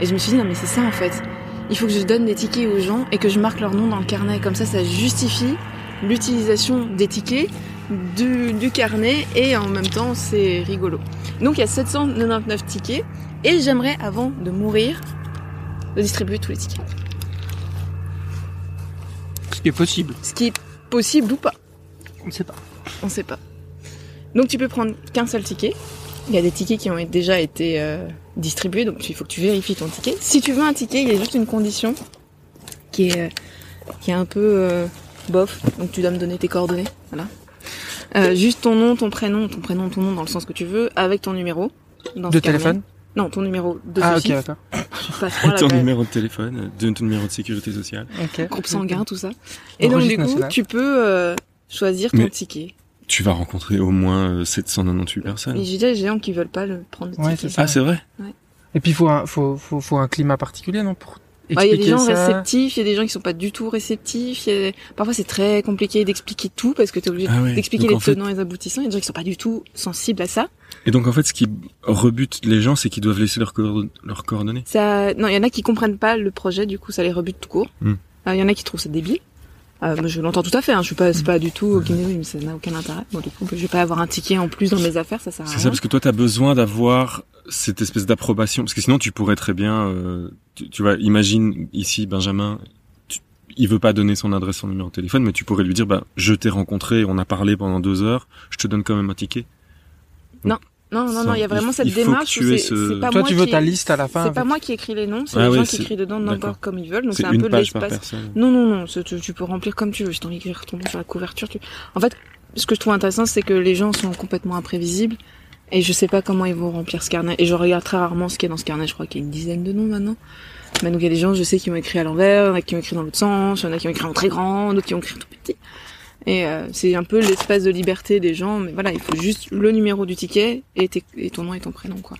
et je me suis dit non mais c'est ça en fait. Il faut que je donne des tickets aux gens et que je marque leur nom dans le carnet. Comme ça, ça justifie l'utilisation des tickets du, du carnet et en même temps c'est rigolo. Donc il y a 799 tickets et j'aimerais avant de mourir de distribuer tous les tickets.
Ce qui est possible.
Ce qui est possible ou pas,
On ne sait pas.
on sait pas. Donc tu peux prendre qu'un seul ticket. Il y a des tickets qui ont déjà été euh, distribués, donc il faut que tu vérifies ton ticket. Si tu veux un ticket, il y a juste une condition qui est, euh, qui est un peu euh, bof, donc tu dois me donner tes coordonnées, voilà. Euh, juste ton nom, ton prénom, ton prénom, ton nom dans le sens que tu veux, avec ton numéro. Dans
De téléphone
Non, ton numéro de
Ah, ok, d'accord.
Ton
même.
numéro de téléphone, de ton numéro de sécurité sociale.
Ok.
Groupe sanguin, tout ça. Et donc du coup,
national.
tu peux euh, choisir ton
Mais-
ticket.
Tu vas rencontrer au moins euh, 798 personnes.
Et j'ai déjà des gens qui veulent pas le prendre le
Ouais,
ticket.
c'est ça.
Ah, c'est vrai?
Et puis, il faut un, faut, faut, faut un climat particulier, non, pour
Ouais, Il y a des gens
ça.
réceptifs, il y a des gens qui sont pas du tout réceptifs. a- Parfois, c'est très compliqué d'expliquer tout parce que tu es obligé
Ah ouais.
d'expliquer les
fait-
tenants et les aboutissants. Il y a des gens qui sont pas du tout sensibles à ça.
Et donc en fait, ce qui rebute les gens, c'est qu'ils doivent laisser leurs coord- leurs coordonnées.
Ça, non, il y en a qui comprennent pas le projet, du coup, ça les rebute tout court.
Hmm.
Euh, Il y en a qui trouvent ça débile. Euh, je l'entends tout à fait. Hein. Je suis pas, c'est pas du tout. Qui me dit, oui, mais ça n'a aucun intérêt. Bon, du coup, je vais pas avoir un ticket en plus dans mes affaires, ça sert à
C'est
rien.
ça, parce que toi, t'as besoin d'avoir cette espèce d'approbation, parce que sinon, tu pourrais très bien, euh, tu, tu vois, imagine ici Benjamin, tu- il veut pas donner son adresse, son numéro de téléphone, mais tu pourrais lui dire, bah, je t'ai rencontré, on a parlé pendant deux heures, je te donne quand même un ticket.
Non, non, non, il y a vraiment cette démarche. c'est
ce-
c'est pas
Toi,
moi
tu veux
qui-
ta liste à la fin.
C'est pas moi qui écris les noms, c'est
Ah
les gens qui écrivent dedans n'importe comme ils veulent. Donc
C'est
c'est un peu
page par
l'espace.
personne.
Non, non, non, tu, tu peux remplir comme tu veux. Si t'as envie d'écrire ton nom sur la couverture, tu... En fait, ce que je trouve intéressant, c'est que les gens sont complètement imprévisibles. Et je sais pas comment ils vont remplir ce carnet. Et je regarde très rarement ce qu'il y a dans ce carnet. Je crois qu'il y a une dizaine de noms maintenant. Mais donc il y a des gens, je sais, qui ont écrit à l'envers, il y en a qui ont écrit dans l'autre sens, il y en a qui ont écrit en très grand, d'autres qui ont écrit en tout petit. Et euh, c'est un peu l'espace de liberté des gens. Mais voilà, il faut juste le numéro du ticket et, et ton nom et ton prénom, quoi.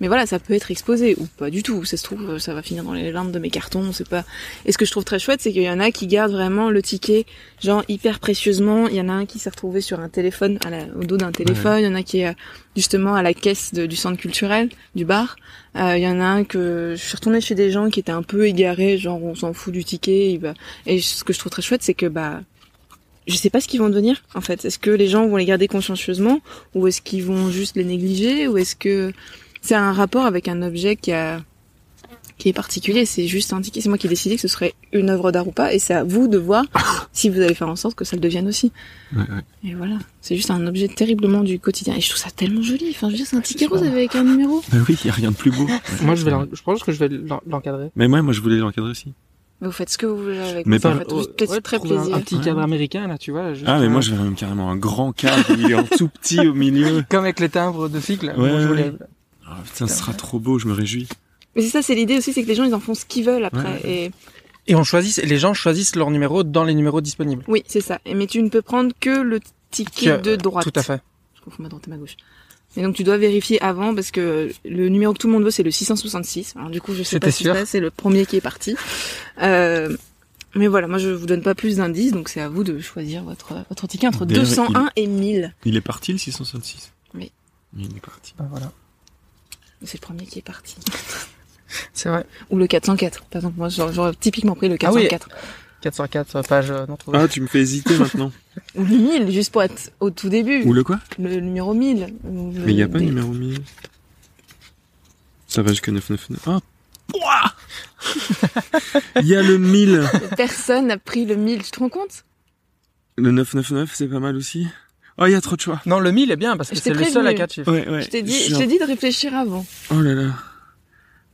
Mais voilà, ça peut être exposé ou pas du tout. Ça se trouve, ça va finir dans les limbes de mes cartons, c'est pas. Et ce que je trouve très chouette, c'est qu'il y en a qui gardent vraiment le ticket, genre hyper précieusement. Il y en a un qui s'est retrouvé sur un téléphone, à la- au dos d'un téléphone. Il y en a qui est justement à la caisse de- du centre culturel, du bar. Euh, Il y en a un que je suis retournée chez des gens qui étaient un peu égarés, genre on s'en fout du ticket. il va- Et ce que je trouve très chouette, c'est que bah je sais pas ce qu'ils vont devenir en fait. Est-ce que les gens vont les garder consciencieusement ou est-ce qu'ils vont juste les négliger ou est-ce que c'est un rapport avec un objet qui a qui est particulier, c'est juste un ticket. C'est moi qui ai décidé que ce serait une œuvre d'art ou pas, et c'est à vous de voir si vous allez faire en sorte que ça le devienne aussi.
Ouais, ouais.
Et voilà, c'est juste un objet terriblement du quotidien. Et je trouve ça tellement joli. Enfin, je veux dire, c'est un ticket rose avec un numéro.
Bah oui, y a rien de plus beau.
Moi, je vais, je pense que je vais l'en- l'encadrer.
Mais moi, moi, je voulais l'encadrer aussi.
Mais vous faites ce que vous voulez avec.
Mais
ça
pas-
Ouais,
très
un-
plaisir.
Un, petit cadre américain, là, tu vois. juste
Ah, mais moi, je verrais même carrément un grand cadre il est en tout petit au milieu.
Comme avec les timbres de cycle.
Ouais,
Moi, je voulais-
ouais. Ah, putain, ce sera trop beau, je me réjouis.
Mais c'est ça, c'est l'idée aussi, c'est que les gens ils en font ce qu'ils veulent après.
Ouais.
Et
Et on choisit, les gens choisissent leur numéro dans les numéros disponibles.
Oui, c'est ça. Mais tu ne peux prendre que le ticket
Que-
de droite.
Tout à fait.
Je confonds ma droite et ma gauche. Et donc tu dois vérifier avant parce que le numéro que tout le monde veut c'est le 666. Alors du coup je sais pas si
sûr.
c'est c'est le premier qui est parti. Euh, mais voilà, moi je vous donne pas plus d'indices donc c'est à vous de choisir votre votre ticket entre
D'ailleurs,
201 et 1000.
Il est parti le 666
Oui.
Il est parti.
Ben voilà.
C'est le premier qui est parti.
C'est vrai.
Ou le 404. Par exemple, moi j'aurais typiquement pris le
Ah oui.
404.
404 page non trouvée.
Ah, tu me fais hésiter maintenant.
Ou le 1000 juste pour être au tout début.
Ou le quoi
Le numéro 1000. Ou le-
Mais il n'y a pas
des-
de numéro 1000. Ça va jusqu'à 999. Ah Pouah Il y a le 1000
Personne n'a pris le 1000, tu te rends compte?
Le 999, c'est pas mal aussi. Oh, il y a trop de choix.
Non, le 1000 est bien parce que
Je t'ai
c'est le seul à
prévenu.
4 chiffres.
Ouais, ouais.
Je t'ai dit, je t'ai dit de réfléchir avant.
Oh là là.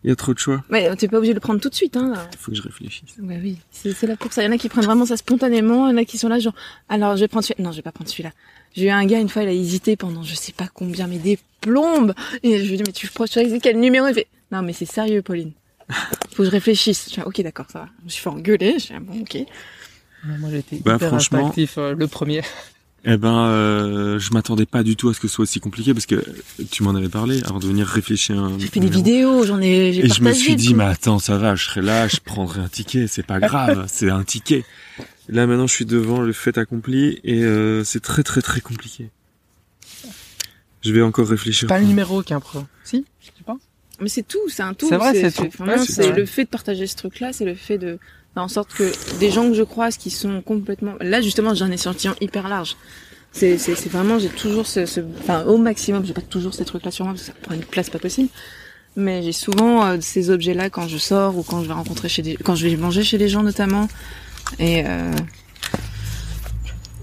Il y a trop de choix.
Mais t'es pas obligé de le prendre tout de suite, hein. là.
Faut que je réfléchisse.
Ouais, oui, c'est c'est là pour ça. Il y en a qui prennent vraiment ça spontanément, il y en a qui sont là genre, alors je vais prendre celui-là. Non, je vais pas prendre celui-là. J'ai eu un gars une fois, il a hésité pendant je sais pas combien, mais des plombes. Et je lui ai dit, mais tu choisis quel numéro? Il fait, non mais c'est sérieux, Pauline. Faut que je réfléchisse. Je fais, ok, d'accord, ça va. Je me suis fait engueuler. Je fais, bon, ok.
Moi, j'ai été
Bah,
hyper
franchement-
instinctif euh, le premier.
Eh ben, euh, je m'attendais pas du tout à ce que ce soit aussi compliqué parce que tu m'en avais parlé avant de venir réfléchir. Un
J'ai fait des vidéos, j'en ai, j'ai
Et
partagé.
je me suis dit, mais attends, ça va, je serai là, je prendrai un ticket, c'est pas grave, c'est un ticket. Là maintenant, je suis devant le fait accompli et euh, c'est très très très compliqué. Je vais encore réfléchir.
Pas le numéro qui est un pro. Si, je sais pas.
Mais c'est tout, c'est un tout.
C'est vrai, c'est tout. Ouais, c'est
le fait de partager ce truc-là, c'est le fait de en sorte que des gens que je croise qui sont complètement. Là, justement, j'ai un échantillon hyper large. C'est, c'est, c'est vraiment, j'ai toujours ce, ce, enfin, au maximum, j'ai pas toujours ces trucs-là sur moi parce que ça prend une place pas possible. Mais j'ai souvent euh, ces objets-là quand je sors ou quand je vais rencontrer chez des, quand je vais manger chez les gens notamment. Et euh,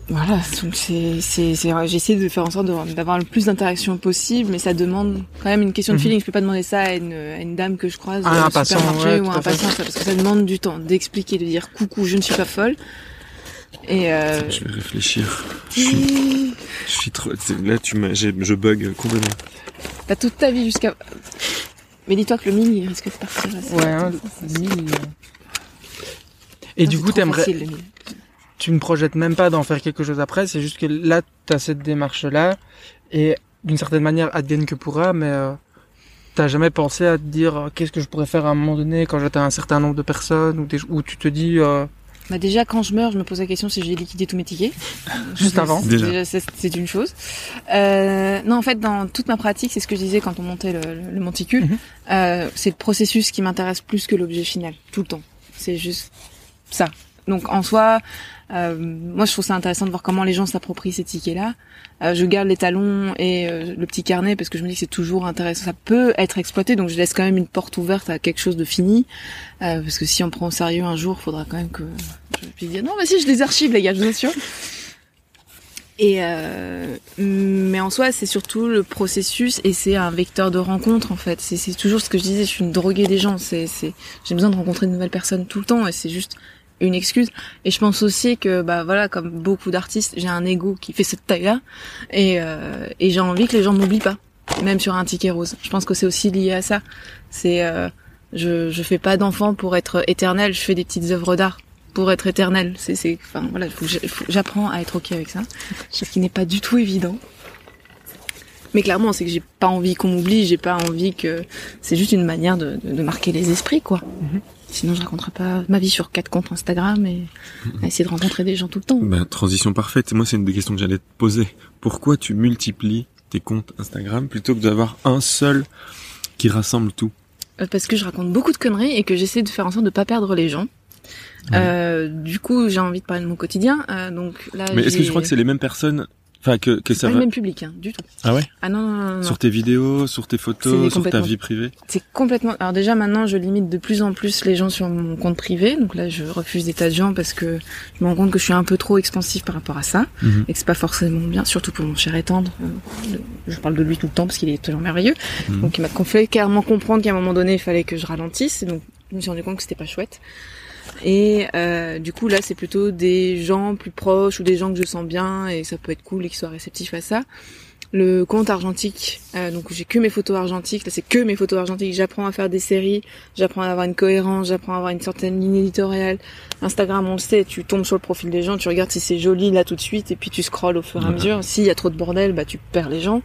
voilà, donc c'est, c'est, c'est vrai, j'essaie de faire en sorte de- d'avoir le plus d'interactions possible, mais ça demande quand même une question de
Mhm.
feeling. Je peux pas demander ça à une, à une dame que je croise
Ah, un
le
passant,
supermarché
ouais,
ou un
à fait.
patient, ça, parce que ça demande du temps d'expliquer, de dire coucou, je ne suis pas folle. Et euh,
Je vais réfléchir. Je suis, je suis trop. Là, tu m'as, j'ai- je bug complètement.
t'as toute ta vie jusqu'à. Mais dis-toi que le il risque de partir. là,
Ouais, hein, le 1000. euh. Et
Non,
du coup, t'aimerais,
facile.
Tu ne projettes même pas d'en faire quelque chose après, c'est juste que là, t'as cette démarche-là, et d'une certaine manière, advienne que pourra, mais euh, t'as jamais pensé à te dire euh, qu'est-ce que je pourrais faire à un moment donné quand j'atteins un certain nombre de personnes, ou des, tu te dis, euh,
Bah déjà quand je meurs, je me pose la question si j'ai liquidé tous mes tickets.
Juste avant.
c'est-
Déjà.
c'est une chose. Euh, non, en fait, dans toute ma pratique, c'est ce que je disais quand on montait le, le- le monticule.
Mhm.
euh, c'est le processus qui m'intéresse plus que l'objet final, tout le temps. C'est juste ça. Donc en soi, euh, moi je trouve ça intéressant de voir comment les gens s'approprient ces tickets-là. Euh, je garde les talons et euh, le petit carnet parce que je me dis que c'est toujours intéressant. Ça peut être exploité, donc je laisse quand même une porte ouverte à quelque chose de fini. Euh, parce que si on prend au sérieux un jour, faudra quand même que je puisse dire non, mais si je les archive les gars, je vous assure. Et euh, mais en soi, c'est surtout le processus et c'est un vecteur de rencontre en fait. C'est toujours ce que je disais, je suis une droguée des gens. C'est j'ai besoin de rencontrer de nouvelles personnes tout le temps et c'est juste une excuse. Et je pense aussi que bah voilà, comme beaucoup d'artistes, j'ai un ego qui fait cette taille-là et euh, et j'ai envie que les gens m'oublient pas, même sur un ticket rose. Je pense que c'est aussi lié à ça. C'est euh, je je fais pas d'enfants pour être éternel, je fais des petites œuvres d'art pour être éternel. C'est c'est enfin voilà, j'apprends à être ok avec ça, ce qui n'est pas du tout évident. Mais clairement, c'est que j'ai pas envie qu'on m'oublie, j'ai pas envie que c'est juste une manière de, de, de marquer les esprits quoi.
Mhm.
Sinon, je raconterai pas ma vie sur quatre comptes Instagram et essayer de rencontrer des gens tout le temps.
Ben, transition parfaite. Moi, c'est une des questions que j'allais te poser. Pourquoi tu multiplies tes comptes Instagram plutôt que d'avoir un seul qui rassemble tout?
Euh, Parce que je raconte beaucoup de conneries et que j'essaie de faire en sorte de pas perdre les gens.
Ouais.
Euh, du coup, j'ai envie de parler de mon quotidien. Euh, donc là,
Mais est-ce que tu crois que c'est les mêmes personnes Enfin, que, que ça
pas
va
le même public, hein, du tout.
Ah ouais?
Ah non, non, non, non.
Sur tes vidéos, sur tes photos, sur ta vie privée
C'est complètement. Alors déjà maintenant, je limite de plus en plus les gens sur mon compte privé. Donc là, je refuse des tas de gens parce que je me rends compte que je suis un peu trop expansif par rapport à ça
Mhm.
et que c'est pas forcément bien, surtout pour mon cher et tendre. Euh, Je parle de lui tout le temps parce qu'il est toujours merveilleux.
Mhm.
Donc il m'a fait clairement comprendre qu'à un moment donné, il fallait que je ralentisse. Et donc je me suis rendu compte que c'était pas chouette. Et euh, du coup là, c'est plutôt des gens plus proches ou des gens que je sens bien et ça peut être cool et qui soient réceptifs à ça. le compte argentique, euh, donc j'ai que mes photos argentiques, là c'est que mes photos argentiques, j'apprends à faire des séries, j'apprends à avoir une cohérence, j'apprends à avoir une certaine ligne éditoriale. Instagram, on le sait, tu tombes sur le profil des gens, tu regardes si c'est joli là tout de suite, et puis tu scrolles au fur et à mesure. S'il y a trop de bordel, bah tu perds les gens.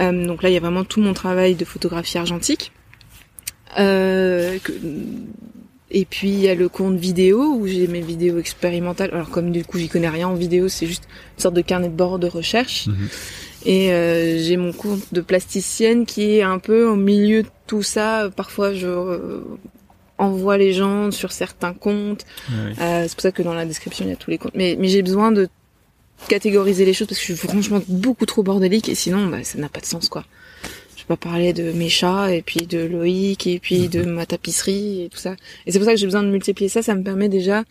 Euh, donc là, il y a vraiment tout mon travail de photographie argentique. Euh, que, et puis il y a le compte vidéo où j'ai mes vidéos expérimentales. Alors comme du coup j'y connais rien en vidéo, c'est juste une sorte de carnet de bord de recherche.
Mhm.
Et euh, j'ai mon compte de plasticienne qui est un peu au milieu de tout ça. Parfois je euh, envoie les gens sur certains comptes. Euh, c'est pour ça que dans la description il y a tous les comptes. Mais, mais j'ai besoin de catégoriser les choses parce que je suis franchement beaucoup trop bordélique et sinon bah, ça n'a pas de sens quoi. Je vais pas parler de mes chats et puis de Loïc et puis de ma tapisserie et tout ça. Et c'est pour ça que j'ai besoin de multiplier ça. Ça me permet déjà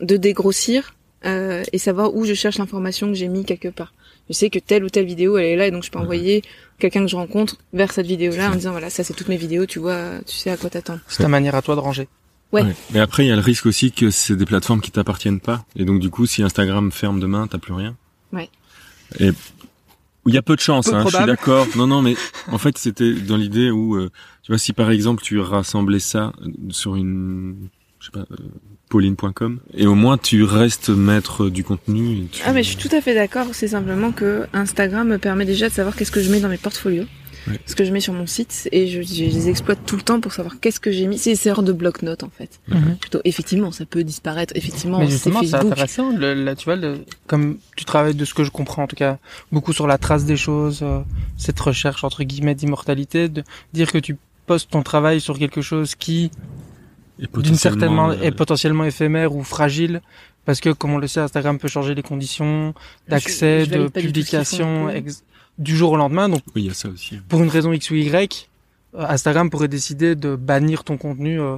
de dégrossir euh, et savoir où je cherche l'information que j'ai mis quelque part. Je sais que telle ou telle vidéo elle est là et donc je peux
Ouais.
envoyer quelqu'un que je rencontre vers cette vidéo là en disant voilà ça c'est toutes mes vidéos tu vois tu sais à quoi t'attendre.
C'est ta manière à toi de ranger.
Ouais.
Mais après, il y a le risque aussi que c'est des plateformes qui t'appartiennent pas. Et donc, du coup, si Instagram ferme demain, t'as plus rien.
Ouais.
Et il y a peu de chance,
Peu
hein, je suis d'accord. Non, non, mais en fait, c'était dans l'idée où, euh, tu vois, si par exemple tu rassemblais ça sur une, je sais pas, euh, pauline.com, et au moins tu restes maître du contenu. et tu-
Ah mais je suis tout à fait d'accord, c'est simplement que Instagram me permet déjà de savoir qu'est-ce que je mets dans mes portfolios,
Ouais.
ce que je mets sur mon site, et je, je les exploite tout le temps pour savoir qu'est-ce que j'ai mis. C'est c'est hors de bloc-notes en fait. Plutôt, effectivement, ça peut disparaître, effectivement,
Mais
c'est
justement, c'est
Facebook.
intéressant. Le, là, tu vois, le, comme tu travailles de ce que je comprends, en tout cas, beaucoup sur la trace des choses, euh, cette recherche entre guillemets d'immortalité, de dire que tu postes ton travail sur quelque chose qui, d'une certaine
euh,
est potentiellement éphémère ou fragile, parce que, comme on le sait, Instagram peut changer les conditions d'accès,
Je- je
de publication, ex- du jour au lendemain. Donc,
Oui, il y a ça aussi.
pour une raison X ou Y, euh, Instagram pourrait décider de bannir ton contenu. euh,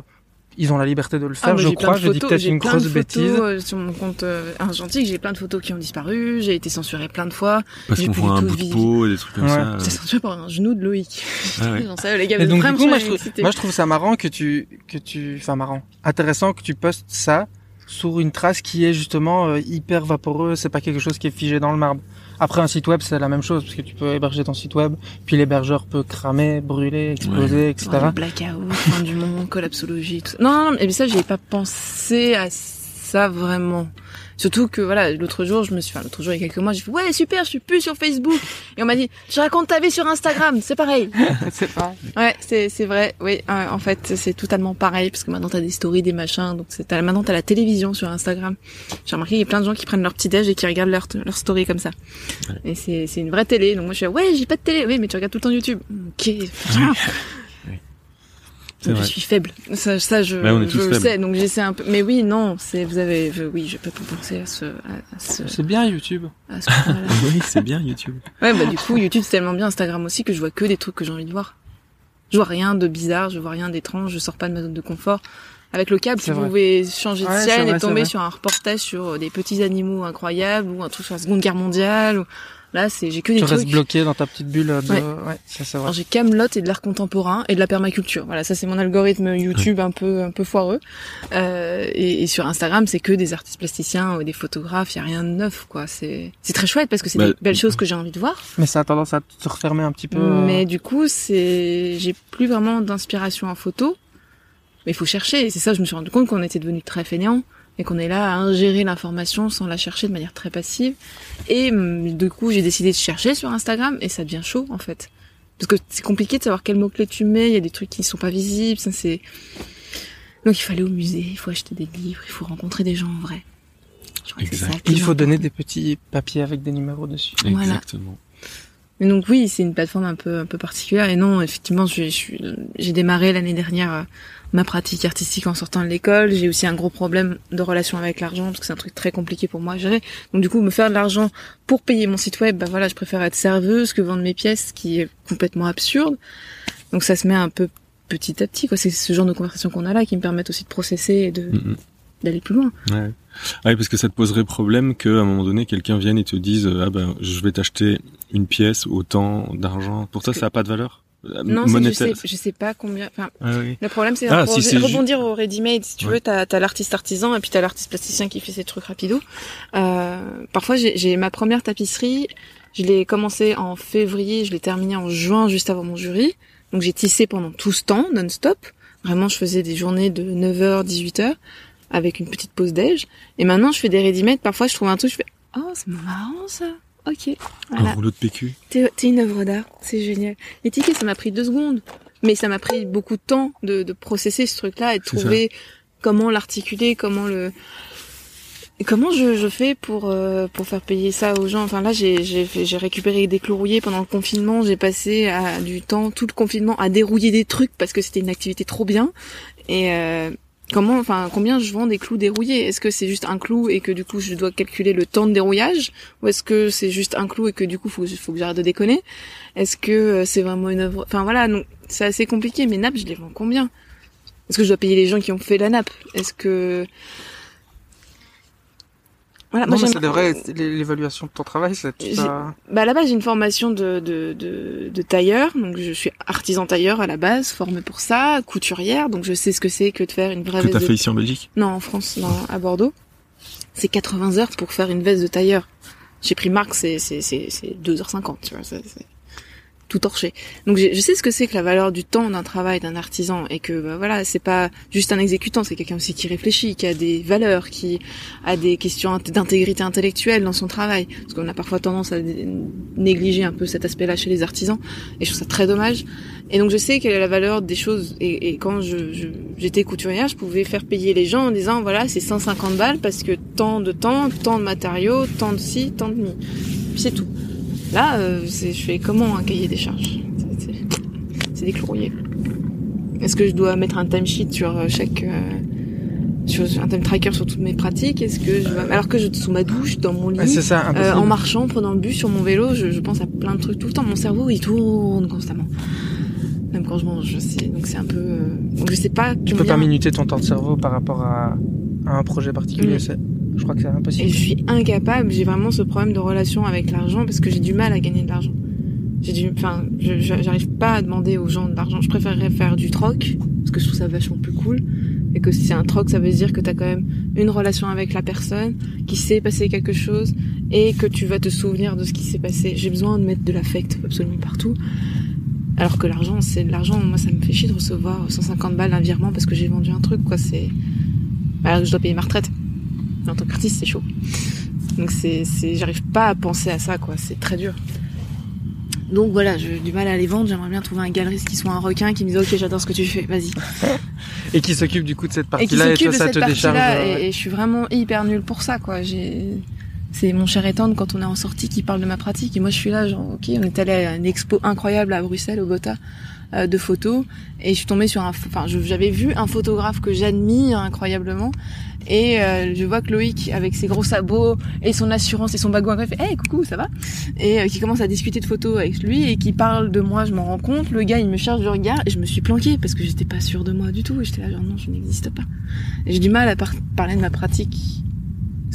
ils ont la liberté de le
Ah,
faire,
bah,
je
j'ai plein
crois.
de
Je dis
photos-
peut-être
j'ai
une grosse
photos,
bêtise.
euh, sur mon compte euh, argentique, j'ai plein de photos qui ont disparu, j'ai été censurée plein de fois.
Parce
J'ai
qu'on
plus
voit un bout
de
peau, et des trucs comme
Ouais.
ça.
C'est censuré par un genou de Loïc.
ah ouais.
J'en sais, les gars,
Et donc, du
vraiment
coup, moi, je trouve, moi, je trouve ça marrant que tu, que tu, enfin, marrant. Intéressant que tu postes ça sur une trace qui est justement euh, hyper vaporeuse. C'est pas quelque chose qui est figé dans le marbre. Après, un site web, c'est la même chose, parce que tu peux héberger ton site web, puis l'hébergeur peut cramer, brûler, exploser, etc.
Ouais, blackout, fin du monde, collapsologie, tout ça. Non, non, mais ça, j'avais pas pensé à ça vraiment. Surtout que voilà, l'autre jour, je me suis, enfin l'autre jour il y a quelques mois, j'ai fait ouais super, je suis plus sur Facebook. Et on m'a dit, je raconte ta vie sur Instagram, c'est pareil.
c'est pas.
Ouais, c'est c'est vrai. Oui, euh, en fait, c'est totalement pareil parce que maintenant t'as des stories, des machins. Donc c'est maintenant t'as la télévision sur Instagram. J'ai remarqué qu'il y a plein de gens qui prennent leur petit déj et qui regardent leur leur story comme ça.
Ouais.
Et c'est c'est une vraie télé. Donc moi je suis ouais, j'ai pas de télé. Oui, mais tu regardes tout le temps YouTube. Ok. Donc, je suis faible. Ça, ça je, je le sais. Donc j'essaie un peu. Mais oui, non, c'est vous avez. je- oui, je peux pas penser à ce à, ce,
C'est bien YouTube.
à ce point-là.
oui, c'est bien YouTube.
Ouais, bah du coup, YouTube c'est tellement bien, Instagram aussi, que je vois que des trucs que j'ai envie de voir. Je vois rien de bizarre, je vois rien d'étrange, je sors pas de ma zone de confort. Avec le câble,
C'est
vous pouvez changer de
Ouais,
chaîne
vrai,
et tomber sur un reportage sur des petits animaux incroyables ou un truc sur la Seconde Guerre mondiale. Ou... Là, c'est j'ai que des
Tu
trucs.
restes bloqué dans ta petite bulle de,
Ouais.
ouais, ça c'est vrai.
J'ai Camelot et de l'art contemporain et de la permaculture. Voilà, ça c'est mon algorithme YouTube un peu un peu foireux. Euh, et, et sur Instagram, c'est que des artistes plasticiens ou des photographes. Il y a rien de neuf, quoi. C'est c'est très chouette parce que c'est
Bah,
des belles choses que j'ai envie de voir.
Mais ça a tendance à se refermer un petit peu. euh,
Mais du coup, c'est, j'ai plus vraiment d'inspiration en photo. Mais il faut chercher. Et c'est ça, je me suis rendu compte qu'on était devenu très fainéants et qu'on est là à ingérer l'information sans la chercher de manière très passive. Et hum, du coup, j'ai décidé de chercher sur Instagram et ça devient chaud en fait. Parce que c'est compliqué de savoir quels mots-clés tu mets, il y a des trucs qui sont pas visibles, ça c'est... Donc il faut aller au musée, il faut acheter des livres, il faut rencontrer des gens en vrai. Ça
Exact.
Il faut donner des petits papiers avec des numéros dessus.
Voilà.
Exactement.
Et donc oui, c'est une plateforme un peu un peu particulière. Et non, effectivement, j'ai démarré l'année dernière euh, ma pratique artistique en sortant de l'école. J'ai aussi un gros problème de relation avec l'argent parce que c'est un truc très compliqué pour moi à gérer. Donc du coup, me faire de l'argent pour payer mon site web, bah voilà, je préfère être serveuse que vendre mes pièces, ce qui est complètement absurde. Donc ça se met un peu petit à petit. quoi. C'est ce genre de conversation qu'on a là qui me permettent aussi de processer et de
Mm, mm.
d'aller plus loin.
Ouais. Ah oui, parce que ça te poserait problème qu'à un moment donné, quelqu'un vienne et te dise ah ben je vais t'acheter une pièce autant d'argent. Pour toi,
que-
ça a pas de valeur?
Non, c'est que je sais, je sais pas combien. Enfin,
Ah oui.
Le problème, c'est
Ah,
pour
si
rebondir au ready-made. Si tu
Ouais.
veux, t'as as, l'artiste artisan et puis t'as l'artiste plasticien qui fait ses trucs rapido. Euh, parfois, j'ai j'ai ma première tapisserie. Je l'ai commencé en février, je l'ai terminé en juin, juste avant mon jury. Donc j'ai tissé pendant tout ce temps, non-stop. Vraiment, je faisais des journées de 9h, 18h, avec une petite pause déj. Et maintenant, je fais des ready Parfois, je trouve un truc, je fais, oh, c'est marrant, ça. Ok.
Voilà. Un rouleau de PQ.
T'es, une œuvre d'art. C'est génial. Les tickets, ça m'a pris deux secondes. Mais ça m'a pris beaucoup de temps de, de processer ce truc-là et de trouver comment l'articuler, comment le, comment je, je fais pour euh, pour faire payer ça aux gens Enfin là, j'ai j'ai j'ai récupéré des clous rouillés pendant le confinement. J'ai passé à, du temps tout le confinement à dérouiller des trucs parce que c'était une activité trop bien. Et euh, comment, enfin combien je vends des clous dérouillés? Est-ce que c'est juste un clou et que du coup je dois calculer le temps de dérouillage, ou est-ce que c'est juste un clou et que du coup faut faut que j'arrête de déconner? Est-ce que euh, c'est vraiment une œuvre Enfin voilà, donc c'est assez compliqué. Mes nappes, je les vends combien? Est-ce que je dois payer les gens qui ont fait la nappe? Est-ce que
voilà, non, mais ça devrait être l'évaluation de ton travail. Ça,
Bah à la base, j'ai une formation de, de, de, de, tailleur, donc je suis artisan tailleur à la base, formée pour ça, couturière, donc je sais ce que c'est que de faire une vraie
que
veste.
t'as fait ici en Belgique?
Non, en France, non, à Bordeaux. C'est 80 heures pour faire une veste de tailleur. J'ai pris Marc, c'est c'est c'est 2h50, tu vois. C'est tout. Donc je sais ce que c'est que la valeur du temps d'un travail d'un artisan et que bah, voilà, c'est pas juste un exécutant, c'est quelqu'un aussi qui réfléchit, qui a des valeurs, qui a des questions d'intégrité intellectuelle dans son travail. Parce qu'on a parfois tendance à négliger un peu cet aspect-là chez les artisans et je trouve ça très dommage. Et donc je sais quelle est la valeur des choses et, et quand je, j'étais couturière, je pouvais faire payer les gens en disant voilà c'est 150 balles parce que tant de temps, tant de matériaux, tant de ci, tant de mi. C'est tout. Là, euh, je fais comment un cahier des charges? C'est courriers. Est-ce que je dois mettre un timesheet sur euh, chaque... Euh, sur un time tracker sur toutes mes pratiques? Est-ce que je alors que je sous ma douche, dans mon lit, en marchant, en prenant le bus sur mon vélo, je, pense à plein de trucs tout le temps. Mon cerveau il tourne constamment. Même quand je mange, je sais. Donc c'est un peu. Donc je sais pas.
Tu peux pas minuter ton temps de cerveau par rapport à, un projet particulier. Je crois que c'est impossible.
Et je suis incapable, j'ai vraiment ce problème de relation avec l'argent parce que j'ai du mal à gagner de l'argent. J'ai du, enfin, j'arrive pas à demander aux gens de l'argent. Je préférerais faire du troc parce que je trouve ça vachement plus cool. Et que si c'est un troc, ça veut dire que t'as quand même une relation avec la personne, qui s'est passé quelque chose et que tu vas te souvenir de ce qui s'est passé. J'ai besoin de mettre de l'affect absolument partout. Alors que l'argent, c'est de l'argent. Moi, ça me fait chier de recevoir 150 balles d'un virement parce que j'ai vendu un truc, quoi. C'est, alors que je dois payer ma retraite en tant qu'artiste, c'est chaud. Donc c'est, c'est, j'arrive pas à penser à ça, quoi. C'est très dur. Donc voilà, j'ai du mal à les vendre. J'aimerais bien trouver un galeriste qui soit un requin, qui me dise ok, j'adore ce que tu fais, vas-y.
et qui s'occupe du coup de cette partie-là et, toi ça te décharge.
Euh, et, et, je suis vraiment hyper nulle pour ça, quoi. J'ai, c'est mon cher étendre quand on est en sortie qui parle de ma pratique et moi je suis là genre ok on est allé à une expo incroyable à Bruxelles au Gotha euh, de photos et je suis tombée sur un enfin j'avais vu un photographe que j'admire incroyablement et euh, je vois que Loïc avec ses gros sabots et son assurance et son bagot fait hey coucou ça va? Et euh, qui commence à discuter de photos avec lui et qui parle de moi je m'en rends compte le gars il me cherche du regard et je me suis planquée parce que j'étais pas sûre de moi du tout et j'étais là genre non je n'existe pas et j'ai du mal à parler de ma pratique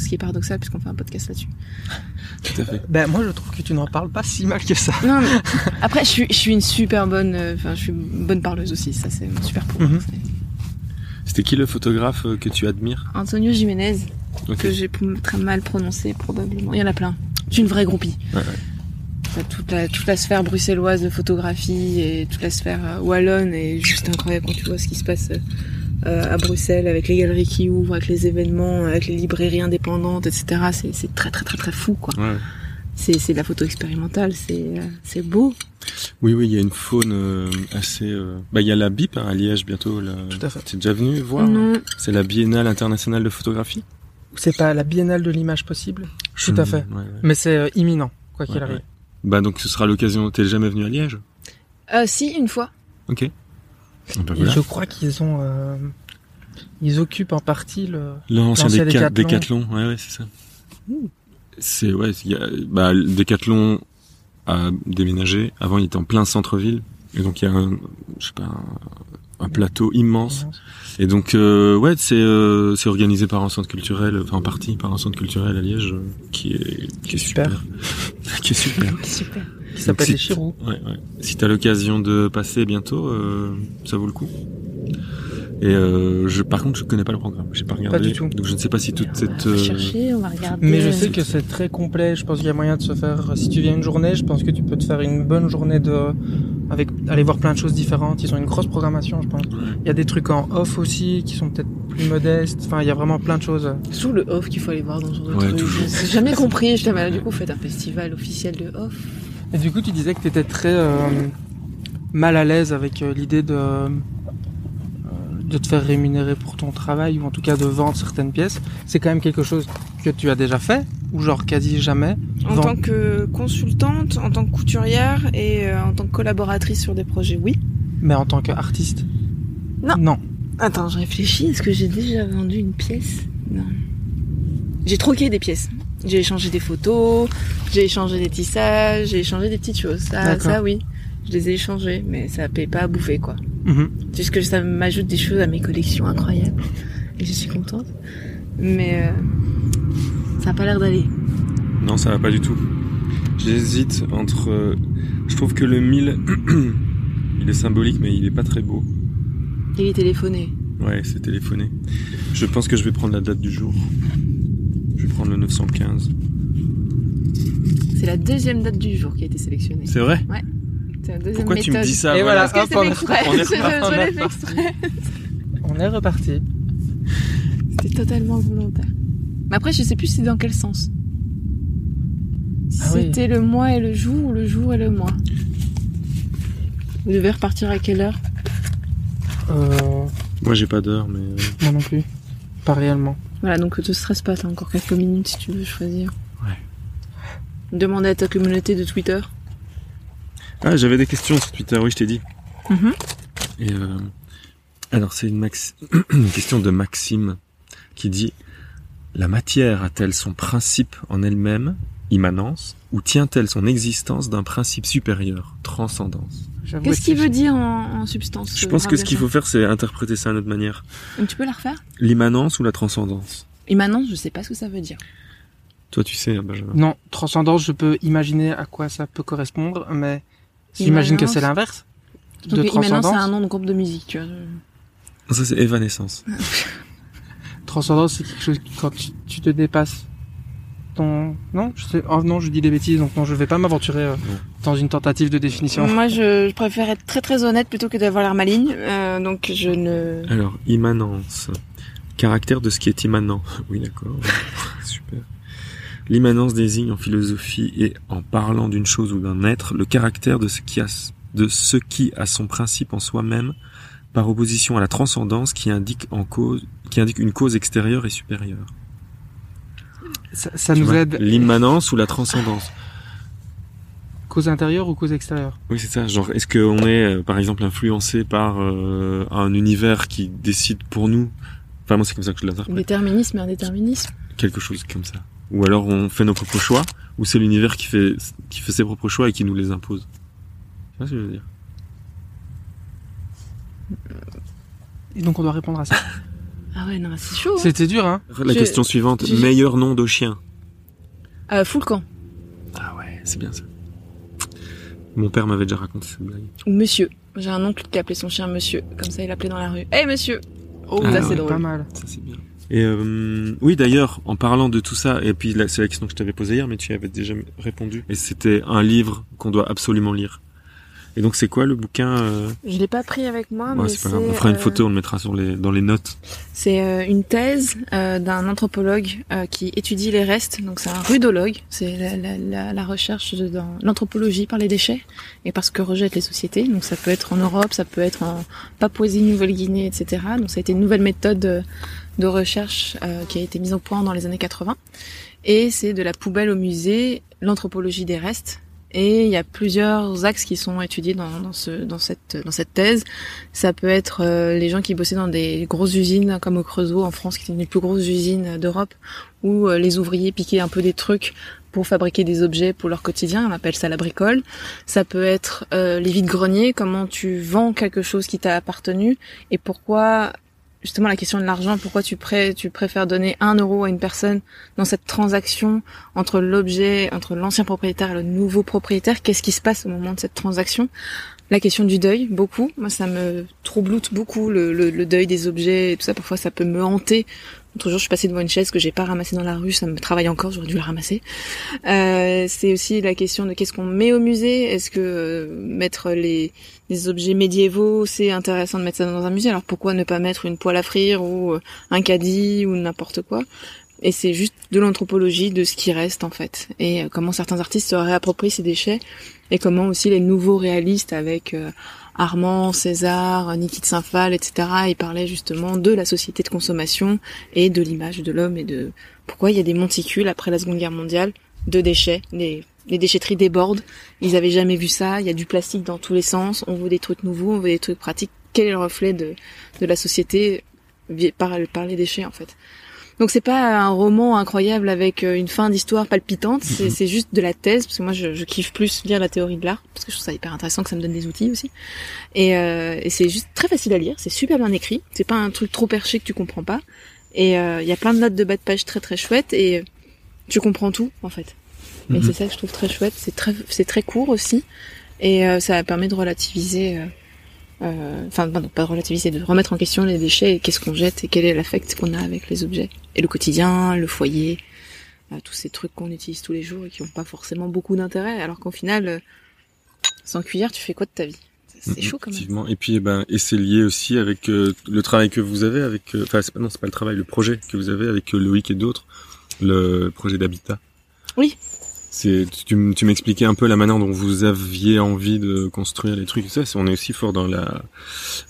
ce qui est paradoxal puisqu'on fait un podcast là-dessus.
Tout à fait.
Ben moi je trouve que tu n'en parles pas si mal que ça.
Non, mais après je suis, je suis une super bonne, euh, enfin je suis une bonne parleuse aussi, ça c'est super pour moi. Mhm.
C'était qui le photographe euh, que tu admires
Antonio Jiménez, que j'ai très mal prononcé probablement. Il y en a plein. Je suis une vraie groupie. Ouais, ouais. Toute la, toute la sphère bruxelloise de photographie et toute la sphère euh, wallonne est juste incroyable quand tu vois ce qui se passe euh, à Bruxelles avec les galeries qui ouvrent, avec les événements, avec les librairies indépendantes, etc. C'est très très très très fou quoi. Ouais c'est de la photo expérimentale, c'est c'est beau.
Oui oui, il y a une faune euh, assez. Euh... Bah il y a la BIP hein, à Liège bientôt. Là.
Tout à fait.
T'es déjà venu voir
Non.
C'est la Biennale internationale de photographie?
C'est pas la Biennale de l'image possible? Tout à fait. Mais c'est euh, imminent quoi qu'il arrive.
Bah donc ce sera l'occasion. T'es jamais venu à Liège?
Euh, Si une fois.
Ok.
Ben je crois qu'ils ont. Euh, ils occupent en partie le.
L'ancien déca décathlon. Ouais ouais c'est ça. C'est ouais, il y a bah Decathlon a déménagé. Avant, il était en plein centre-ville, et donc il y a un, je sais pas, un, plateau immense. Et donc euh, ouais, c'est euh, c'est organisé par un centre culturel, enfin en partie par un centre culturel à Liège, qui est qui est super, qui est super,
super.
Qui s'appelle les Chirous.
Ouais, ouais. Si t'as l'occasion de passer bientôt, euh, ça vaut le coup. Et euh, je, par contre, je connais pas le programme. J'ai pas regardé.
du tout.
Donc je ne sais pas si toute
on
cette.
va
euh,
chercher, on va regarder.
Mais je sais que c'est très complet. Je pense qu'il y a moyen de se faire. Si tu viens une journée, je pense que tu peux te faire une bonne journée de avec aller voir plein de choses différentes. Ils ont une grosse programmation, je pense. Il y a des trucs en off aussi qui sont peut-être plus modestes. Enfin, il y a vraiment plein de choses.
Toujours le off qu'il faut aller voir dans ce genre de
Ouais,
truc. J'ai jamais compris. Je t'avais du coup, faites un festival officiel de off.
Et du coup, tu disais que tu étais très euh, mal à l'aise avec euh, l'idée de euh, de te faire rémunérer pour ton travail ou en tout cas de vendre certaines pièces. C'est quand même quelque chose que tu as déjà fait ou genre quasi jamais.
En
Vend-
tant que consultante, en tant que couturière et euh, en tant que collaboratrice sur des projets, oui.
Mais en tant qu'artiste.
Non.
Non.
Attends, je réfléchis. Est-ce que j'ai déjà vendu une pièce? Non. J'ai troqué des pièces. J'ai échangé des photos, j'ai échangé des tissages, j'ai échangé des petites choses. Ça, ça oui. Je les ai échangés, mais ça paye pas à bouffer, quoi. C'est juste que ça m'ajoute des choses à mes collections incroyables. Et je suis contente. Mais euh, ça a pas l'air d'aller.
Non, ça va pas du tout. J'hésite entre. euh, Je trouve que le 1000, il est symbolique, mais il est pas très beau.
Il est téléphoné.
Ouais, c'est téléphoné. Je pense que je vais prendre la date du jour. Je vais prendre le 915.
C'est la deuxième date du jour qui a été sélectionnée.
C'est vrai?
La deuxième
Pourquoi tu me dis ça
Et voilà. Hop, on est-
on
reparti, on est reparti.
C'était totalement volontaire. Mais après, je sais plus c'est dans quel sens. Si
Ah oui.
C'était le mois et le jour ou le jour et le mois. Vous devez repartir à quelle heure
Euh,
Moi, j'ai pas d'heure, mais.
moi non plus. Pas réellement.
Voilà, donc ne te stresse pas, t'as encore quelques minutes si tu veux choisir.
Ouais.
Demande à ta communauté de Twitter.
Ah, j'avais des questions sur Twitter, oui, je t'ai dit.
Mhm.
Et euh, alors, c'est une, max... une question de Maxime qui dit La matière a-t-elle son principe en elle-même, immanence, ou tient-elle son existence d'un principe supérieur, transcendance?
J'avoue
Qu'est-ce qu'il veut dire en, en substance
Je pense que ce qu'il faut faire, c'est interpréter ça à notre manière.
Donc, Tu peux la refaire?
L'immanence ou la transcendance?
Immanence, je sais pas ce que ça veut dire.
Toi, tu sais, hein, Benjamin.
Non, transcendance, je peux imaginer à quoi ça peut correspondre, mais j'imagine que c'est l'inverse. De
Donc Immanence, c'est
transcendance.
un nom de groupe de musique, tu vois.
Ça, c'est évanescence.
Transcendance, c'est quelque chose qui- quand tu, tu te dépasses. Ton... Non, je sais... oh, non, je dis des bêtises, donc non, je vais pas m'aventurer euh, dans une tentative de définition.
Moi, je, je préfère être très très honnête plutôt que d'avoir l'air maligne. euh, donc, je ne.
Alors, immanence. Caractère de ce qui est immanent. Oui, d'accord. Super. L'immanence désigne en philosophie et en parlant d'une chose ou d'un être le caractère de ce qui a, de ce qui a son principe en soi-même par opposition à la transcendance qui indique en cause, qui indique une cause extérieure et supérieure.
Ça, nous
vois,
aide.
L'immanence ou la transcendance.
Cause intérieure ou cause extérieure?
Oui, c'est ça. Genre, est-ce qu'on est, euh, par exemple, influencé par euh, un univers qui décide pour nous? Enfin, moi, c'est comme ça que je l'interprète.
Déterminisme et indéterminisme.
quelque chose comme ça. Ou alors on fait nos propres choix, ou c'est l'univers qui fait qui fait ses propres choix et qui nous les impose. Tu vois ce que je veux dire?
Et donc on doit répondre à ça.
Ah ouais, non, c'est chaud. hein.
C'était dur, hein
La
Je-
question suivante,
je-
meilleur nom de chien?
Euh, full camp.
Ah ouais, c'est bien ça. Mon père m'avait déjà raconté cette blague.
Ou monsieur. J'ai un oncle qui appelait son chien monsieur. Comme ça, il l'appelait dans la rue. Hé, monsieur Oh,
Ah
là,
ouais,
c'est
Pas
drôle.
mal.
Ça c'est bien. Et euh, oui d'ailleurs, en parlant de tout ça, et puis c'est la question que je t'avais posée hier, mais tu y avais déjà répondu. Et c'était un livre qu'on doit absolument lire. Et donc c'est quoi le bouquin euh...
Je l'ai pas pris avec moi,
ouais,
mais
c'est pas grave. On fera une
euh,
photo, on le mettra sur les dans les notes.
C'est euh, une thèse euh, d'un anthropologue euh, qui étudie les restes. Donc c'est un rudologue. C'est la, la, la, la recherche de- dans l'anthropologie par les déchets et par ce que rejettent les sociétés. Donc ça peut être en Europe, ça peut être en Papouasie, Nouvelle-Guinée, etc. Donc ça a été une nouvelle méthode de, recherche euh, qui a été mise au point dans les années 80. Et c'est de la poubelle au musée, l'anthropologie des restes. Et il y a plusieurs axes qui sont étudiés dans, dans, ce, dans, cette, dans cette thèse. Ça peut être euh, les gens qui bossaient dans des grosses usines comme au Creusot en France, qui est une des plus grosses usines d'Europe, où euh, les ouvriers piquaient un peu des trucs pour fabriquer des objets pour leur quotidien. On appelle ça la bricole. Ça peut être euh, les vides-greniers, comment tu vends quelque chose qui t'a appartenu et pourquoi justement la question de l'argent, pourquoi tu, tu préfères donner un euro à une personne dans cette transaction entre l'objet, entre l'ancien propriétaire et le nouveau propriétaire, qu'est-ce qui se passe au moment de cette transaction? La question du deuil, beaucoup. Moi, ça me troubloute beaucoup le, deuil des objets et tout ça. Parfois, ça peut me hanter. L'autre jour, je suis passée devant une chaise que j'ai pas ramassée dans la rue. Ça me travaille encore. J'aurais dû la ramasser. Euh, c'est aussi la question de qu'est-ce qu'on met au musée? Est-ce que euh, mettre les, les objets médiévaux, c'est intéressant de mettre ça dans un musée? Alors pourquoi ne pas mettre une poêle à frire ou euh, un caddie ou n'importe quoi? Et c'est juste de l'anthropologie de ce qui reste en fait et euh, comment certains artistes se réapproprient ces déchets et comment aussi les nouveaux réalistes avec euh, Armand, César, Niki de Saint-Phal, etc. Ils parlaient justement de la société de consommation et de l'image de l'homme et de pourquoi il y a des monticules après la Seconde Guerre mondiale de déchets. Les, déchetteries débordent. Ils avaient jamais vu ça. Il y a du plastique dans tous les sens. On veut des trucs nouveaux, on veut des trucs pratiques. Quel est le reflet de, la société par les déchets en fait? Donc c'est pas un roman incroyable avec euh, une fin d'histoire palpitante, c'est mhm. juste de la thèse parce que moi je, je, kiffe plus lire la théorie de l'art parce que je trouve ça hyper intéressant que ça me donne des outils aussi. Et, euh, et c'est juste très facile à lire, c'est super bien écrit, c'est pas un truc trop perché que tu comprends pas. Et il euh, y a plein de notes de bas de page très très chouettes et tu comprends tout en fait. Et mhm. c'est ça que je trouve très chouette, c'est très c'est très court aussi et euh, ça permet de relativiser euh, enfin non, pas de relativiser, de remettre en question les déchets et qu'est-ce qu'on jette et quel est l'affect qu'on a avec les objets et le quotidien, le foyer, euh, tous ces trucs qu'on utilise tous les jours et qui n'ont pas forcément beaucoup d'intérêt, alors qu'au final, euh, sans cuillère, tu fais quoi de ta vie? C'est chaud quand même.
Et puis, eh ben, et c'est lié aussi avec le travail que vous avez avec, enfin, non, c'est pas le travail, le projet que vous avez avec Loïc et d'autres, le projet d'habitat.
Oui.
C'est tu, tu m'expliquais un peu la manière dont vous aviez envie de construire les trucs. Ça, on est aussi fort dans la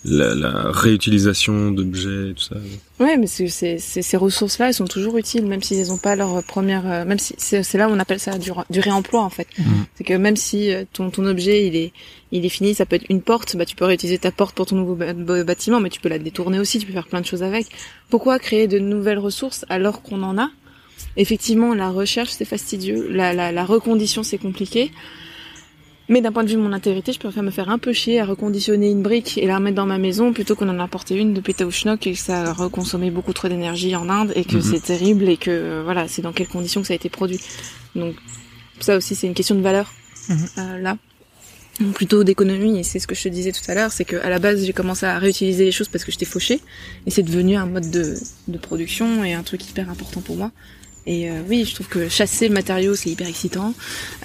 la, la réutilisation d'objets, tout ça.
Ouais, mais c'est, c'est, ces ressources-là, elles sont toujours utiles, même s'ils n'ont pas leur première. Euh, même si c'est, là où on appelle ça du, du réemploi en fait. Mmh. C'est que même si euh, ton ton objet il est il est fini, ça peut être une porte, bah tu peux réutiliser ta porte pour ton nouveau bâtiment, mais tu peux la détourner aussi, tu peux faire plein de choses avec. Pourquoi créer de nouvelles ressources alors qu'on en a? Effectivement, la recherche, c'est fastidieux. La, la, la recondition, c'est compliqué. Mais d'un point de vue de mon intégrité, je préfère me faire un peu chier à reconditionner une brique et la remettre dans ma maison plutôt qu'on en apporter une depuis Taoushnok et que ça a reconsommé beaucoup trop d'énergie en Inde et que mhm. c'est terrible et que euh, voilà, c'est dans quelles conditions que ça a été produit. Donc ça aussi, c'est une question de valeur mhm. euh, là. plutôt d'économie et c'est ce que je te disais tout à l'heure, c'est que à la base j'ai commencé à réutiliser les choses parce que j'étais fauchée et c'est devenu un mode de, de production et un truc hyper important pour moi. Et euh, oui, je trouve que chasser le matériau c'est hyper excitant.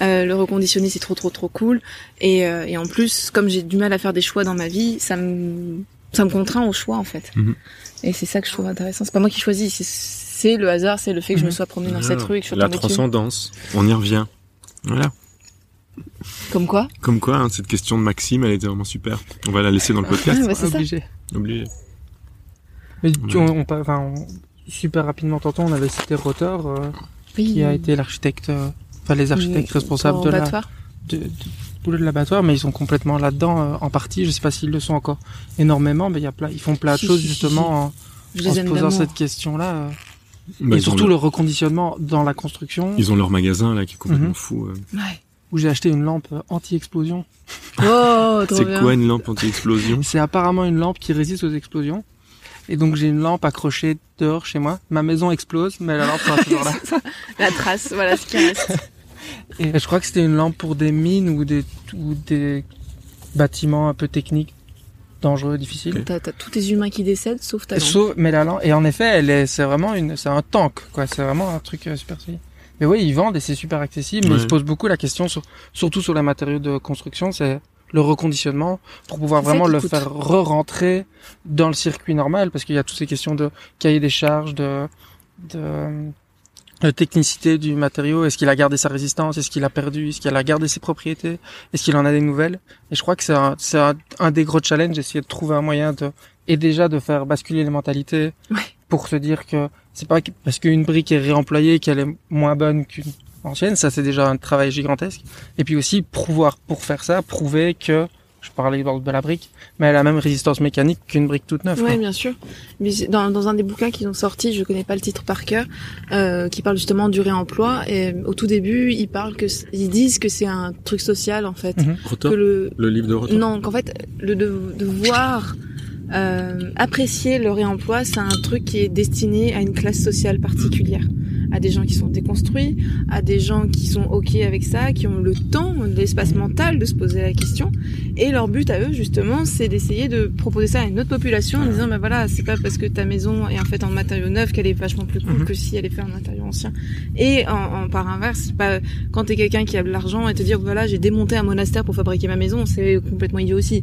Euh, le reconditionner c'est trop trop trop cool. Et, euh, et en plus, comme j'ai du mal à faire des choix dans ma vie, ça me ça me contraint au choix en fait. Mhm. Et c'est ça que je trouve intéressant. C'est pas moi qui choisis, c'est le hasard, c'est le fait que je me mhm. sois promené dans cette rue et que je
La transcendance, on y revient. Voilà.
Comme quoi
Comme quoi, hein, cette question de Maxime, elle était vraiment super. On va la laisser dans le podcast.
Ah, bah, c'est
obligé.
Obligé.
Mais on, on, enfin, super rapidement tantôt, on avait cité Rotor, euh, qui a été l'architecte, euh, enfin les architectes responsables de la, de, de, de l'abattoir, mais ils sont complètement là-dedans euh, en partie. Je sais pas s'ils le sont encore énormément, mais il y a plein, ils font plein de choses justement en, se posant cette question-là. Bah, et surtout le... reconditionnement dans la construction.
Ils ont leur magasin là qui est complètement mhm. fou.
Ouais.
Où j'ai acheté une lampe anti-explosion.
Oh,
C'est quoi une lampe anti-explosion?
C'est apparemment une lampe qui résiste aux explosions. Et donc j'ai une lampe accrochée dehors chez moi. Ma maison explose, mais la lampe sera toujours là.
la trace, voilà ce qui reste.
Et je crois que c'était une lampe pour des mines ou des, ou des bâtiments un peu techniques dangereux, difficiles.
T'as, t'as tous tes humains qui décèdent, sauf ta lampe.
Sauf, mais la lampe, et en effet, elle est, c'est vraiment une, c'est un tank, quoi. C'est vraiment un truc euh, super solide. Mais oui, ils vendent et c'est super accessible, mais ils se posent beaucoup la question sur, surtout sur les matériaux de construction, c'est le reconditionnement pour pouvoir vraiment le faire re-rentrer dans le circuit normal parce qu'il y a toutes ces questions de cahier des charges, de, de, technicité du matériau. Est-ce qu'il a gardé sa résistance? Est-ce qu'il a perdu? Est-ce qu'il a gardé ses propriétés? Est-ce qu'il en a des nouvelles? Et je crois que c'est un, c'est un, des gros challenges, essayer de trouver un moyen de et déjà de faire basculer les mentalités pour se dire que c'est pas parce qu'une brique est réemployée qu'elle est moins bonne qu'une ancienne, ça c'est déjà un travail gigantesque. Et puis aussi pouvoir pour faire ça, prouver que je parlais de la brique, mais elle a la même résistance mécanique qu'une brique toute neuve.
Oui, bien sûr. Mais dans, dans un des bouquins qu'ils ont sorti, je connais pas le titre par cœur, euh, qui parle justement du réemploi. Et au tout début, ils parlent que ils disent que c'est un truc social en fait.
Mhm.
Que
le, le livre de Rotor.
Non, qu'en fait le de, de voir euh, apprécier le réemploi, c'est un truc qui est destiné à une classe sociale particulière à des gens qui sont déconstruits, à des gens qui sont ok avec ça, qui ont le temps, l'espace mental de se poser la question. Et leur but à eux, justement, c'est d'essayer de proposer ça à une autre population en disant, ben voilà, c'est pas parce que ta maison est en fait en matériaux neufs qu'elle est vachement plus cool mhm. que si elle est faite en matériaux anciens. Et en, par inverse, pas quand t'es quelqu'un qui a de l'argent et te dire, voilà, j'ai démonté un monastère pour fabriquer ma maison, c'est complètement idiot aussi.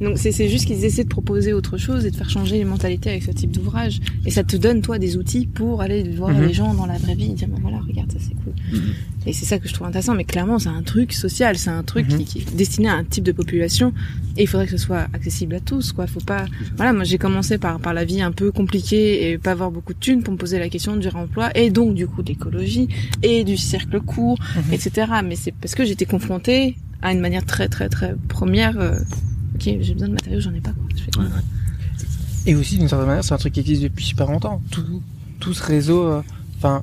Mhm. Donc c'est juste qu'ils essaient de proposer autre chose et de faire changer les mentalités avec ce type d'ouvrage. Et ça te donne, toi, des outils pour aller voir mhm. les gens dans la vraie vie et dire, ben voilà, regarde, ça c'est cool. Et c'est ça que je trouve intéressant. Mais clairement, c'est un truc social, c'est un truc qui, qui, est destiné à un type de population et il faudrait que ce soit accessible à tous, quoi. Faut pas, voilà, moi j'ai commencé par, par la vie un peu compliquée et pas avoir beaucoup de thunes pour me poser la question du réemploi et donc du coup de l'écologie et du cercle court, mhm. etc. Mais c'est parce que j'étais confrontée à une manière très très très première, euh, ok, j'ai besoin de matériaux, j'en ai pas, quoi.
Et aussi, d'une certaine manière, c'est un truc qui existe depuis super longtemps. Tout, tout ce réseau, euh, enfin,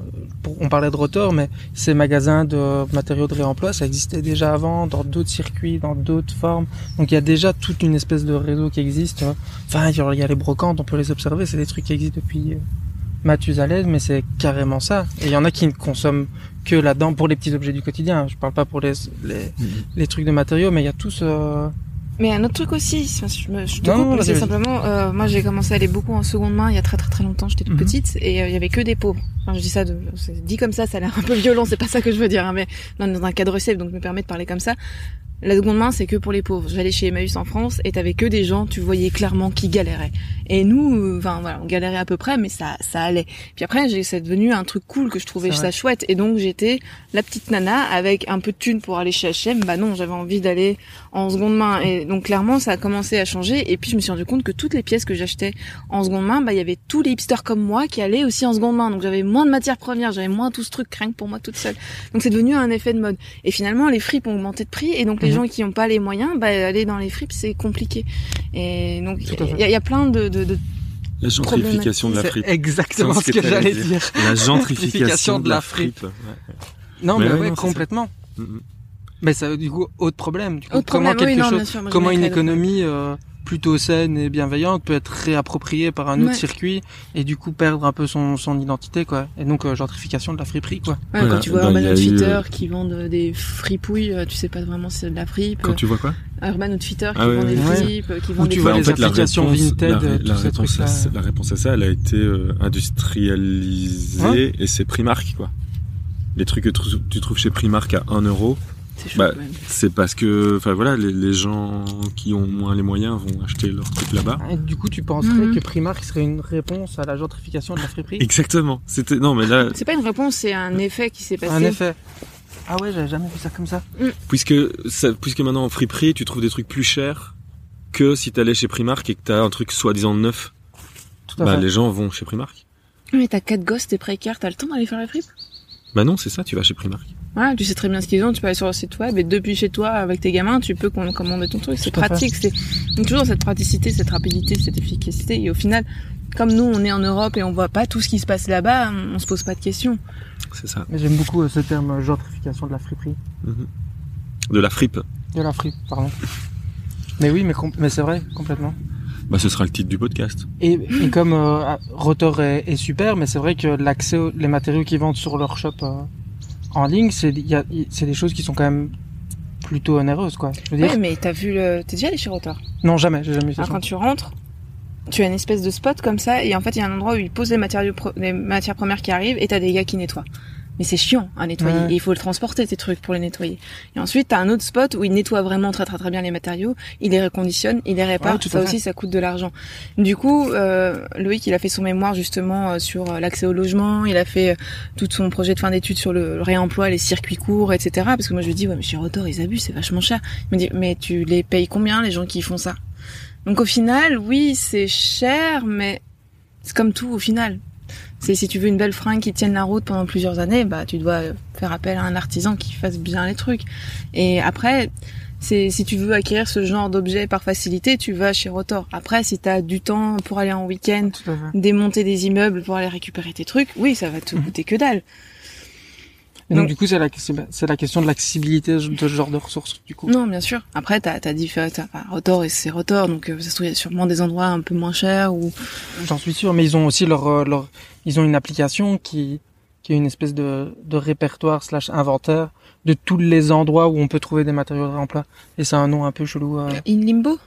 on parlait de rotor, mais ces magasins de matériaux de réemploi, ça existait déjà avant, dans d'autres circuits, dans d'autres formes. Donc il y a déjà toute une espèce de réseau qui existe. Enfin, il y a les brocantes, on peut les observer, c'est des trucs qui existent depuis euh, Mathusalem, mais c'est carrément ça. Et il y en a qui ne consomment que là-dedans pour les petits objets du quotidien. Je parle pas pour les, les, mm-hmm. trucs de matériaux, mais il y a tout ce...
Mais un autre truc aussi, je, me, je te coupe, c'est simplement, euh, moi j'ai commencé à aller beaucoup en seconde main il y a très très très longtemps, j'étais toute mhm. petite et euh, il y avait que des pauvres. Enfin, je dis ça, de, dit comme ça, ça a l'air un peu violent, c'est pas ça que je veux dire, hein, mais dans un cadre safe, donc je me permet de parler comme ça. La seconde main, c'est que pour les pauvres. J'allais chez Emmaüs en France et t'avais que des gens, tu voyais clairement qui galéraient. Et nous, euh, enfin voilà, on galérait à peu près, mais ça, ça allait. Puis après, c'est devenu un truc cool que je trouvais ça chouette. Et donc j'étais la petite nana avec un peu de thunes pour aller chez H&M. Bah non, j'avais envie d'aller en seconde main. Et donc clairement, ça a commencé à changer. Et puis je me suis rendu compte que toutes les pièces que j'achetais en seconde main, bah il y avait tous les hipsters comme moi qui allaient aussi en seconde main. Donc j'avais moins de matières premières, j'avais moins tout ce truc craint pour moi toute seule. Donc c'est devenu un effet de mode. Et finalement, les fripes ont augmenté de prix. Et donc les mhm. gens qui n'ont pas les moyens, bah, aller dans les fripes, c'est compliqué. Et donc, il y, a plein de, de, de
la gentrification de la fripe.
Exactement ce que, j'allais dire.
La gentrification de la fripe.
Non, mais, ouais, complètement. Mais ça, du coup, autre problème. Du coup, comment quelque chose, comment une économie euh, plutôt saine et bienveillante peut être réappropriée par un autre circuit et du coup perdre un peu son, son identité, quoi. Et donc euh, gentrification de la friperie, quoi.
Ouais, quand tu vois Urban Outfitter qui vendent des fripouilles, euh, tu sais pas vraiment si c'est de la fripe.
Quand tu vois quoi?
Urban Outfitter qui ah vend des fripes, qui vend des
tu vois les applications Vinted,
la, la, réponse à, la réponse à ça, elle a été euh, industrialisée et c'est Primark, quoi. Les trucs que tu trouves chez Primark à 1 euro, bah, c'est parce que, enfin voilà, les, gens qui ont moins les moyens vont acheter leur truc là-bas.
Et du coup, tu penserais mhm. que Primark serait une réponse à la gentrification de la friperie?
Exactement. C'était non, mais là.
C'est pas une réponse, c'est un effet qui s'est passé.
Un effet. Ah ouais, j'avais jamais vu ça comme ça.
Mm. Puisque ça, puisque maintenant en friperie, tu trouves des trucs plus chers que si t'allais chez Primark et que t'as un truc soi-disant neuf. Tout à bah, les gens vont chez Primark.
Mais t'as quatre gosses, t'es précaire, t'as le temps d'aller faire la fripe?
Bah non, c'est ça, tu vas chez Primark.
Ouais, tu sais très bien ce qu'ils ont, tu peux aller sur le site web et depuis chez toi, avec tes gamins, tu peux commander ton truc. C'est pratique, c'est toujours cette praticité, cette rapidité, cette efficacité. Et au final, comme nous, on est en Europe et on voit pas tout ce qui se passe là-bas, on se pose pas de questions.
C'est ça.
J'aime beaucoup euh, ce terme euh, gentrification de la friperie. Mhm.
De la fripe.
De la fripe, pardon. mais oui, mais, mais c'est vrai, complètement.
Bah, ce sera le titre du podcast.
Et, et comme euh, Rotor est, est, super, mais c'est vrai que l'accès, les matériaux qu'ils vendent sur leur shop euh, en ligne, c'est des choses qui sont quand même plutôt onéreuses, quoi.
Je veux dire. Oui, mais t'as vu le, t'es déjà allé chez Rotor?
Non, jamais, j'ai jamais vu ça.
quand tu rentres, tu as une espèce de spot comme ça, et en fait, il y a un endroit où ils posent les matériaux, les matières premières qui arrivent, et t'as des gars qui nettoient mais c'est chiant à nettoyer. Et il faut le transporter ces trucs pour les nettoyer. Et ensuite, t'as un autre spot où il nettoie vraiment très très très bien les matériaux, il les reconditionne, il les répare. tout ça aussi, ça coûte de l'argent. Du coup, euh, Loïc, il a fait son mémoire justement euh, sur euh, l'accès au logement. Il a fait euh, tout son projet de fin d'études sur le réemploi, les circuits courts, etc. Parce que moi, je lui dis, ouais, mais chez Rotor, ils abusent, c'est vachement cher. Il me dit, mais tu les payes combien les gens qui font ça? Donc au final, oui, c'est cher, mais c'est comme tout au final. C'est si tu veux une belle fringue qui tienne la route pendant plusieurs années, bah tu dois faire appel à un artisan qui fasse bien les trucs. Et après, c'est si tu veux acquérir ce genre d'objet par facilité, tu vas chez Rotor. Après, si tu as du temps pour aller en week-end, démonter des immeubles pour aller récupérer tes trucs, oui, ça va te mhm. coûter que dalle
donc, du coup, c'est la, c'est la question de l'accessibilité de ce genre de ressources, du coup.
Non, bien sûr. Après, t'as, t'as différents, enfin, Rotor et c'est Rotor, donc euh, ça se trouve, il y a sûrement des endroits un peu moins chers ou.
J'en suis sûr, mais ils ont aussi leur, euh, leur, ils ont une application qui, qui est une espèce de, de répertoire slash inventaire de tous les endroits où on peut trouver des matériaux de réemploi. Et c'est un nom un peu chelou. Euh,
In Limbo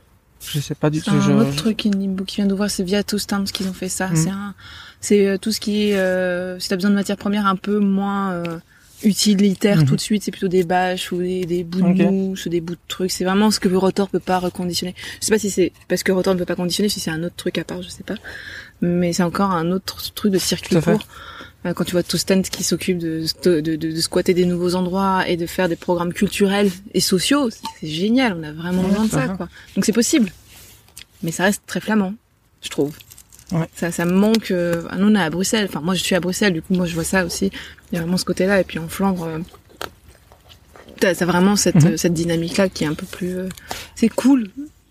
je sais pas du
C'est
tout.
un
je-
autre truc In Limbo qui vient d'ouvrir, c'est via Two Stamps qu'ils ont fait ça.
Mhm.
C'est un, c'est euh, tout ce qui est, euh, si t'as besoin de matières premières un peu moins euh, utilitaires
Mhm.
tout de suite, c'est plutôt des bâches ou des, des bouts de
Ok.
mousse ou des bouts de trucs. C'est vraiment ce que Rotor peut pas reconditionner. Je sais pas si c'est parce que Rotor ne peut pas conditionner, si c'est un autre truc à part, je sais pas. Mais c'est encore un autre truc de circuit court. Euh, Quand tu vois Toustent qui s'occupe de, de, de, de squatter des nouveaux endroits et de faire des programmes culturels et sociaux, c'est- génial. On a vraiment
Ouais,
besoin de ça, quoi. Donc c'est possible. Mais ça reste très flamand, je trouve.
Ouais.
Ça, ça me manque. Euh... ah, Nous, on est à Bruxelles. Enfin, moi, je suis à Bruxelles. Du coup, moi, je vois ça aussi. Il y a vraiment ce côté-là. Et puis en Flandre, euh... t'as vraiment cette,
Mhm.
cette dynamique-là qui est un peu plus. euh, C'est cool.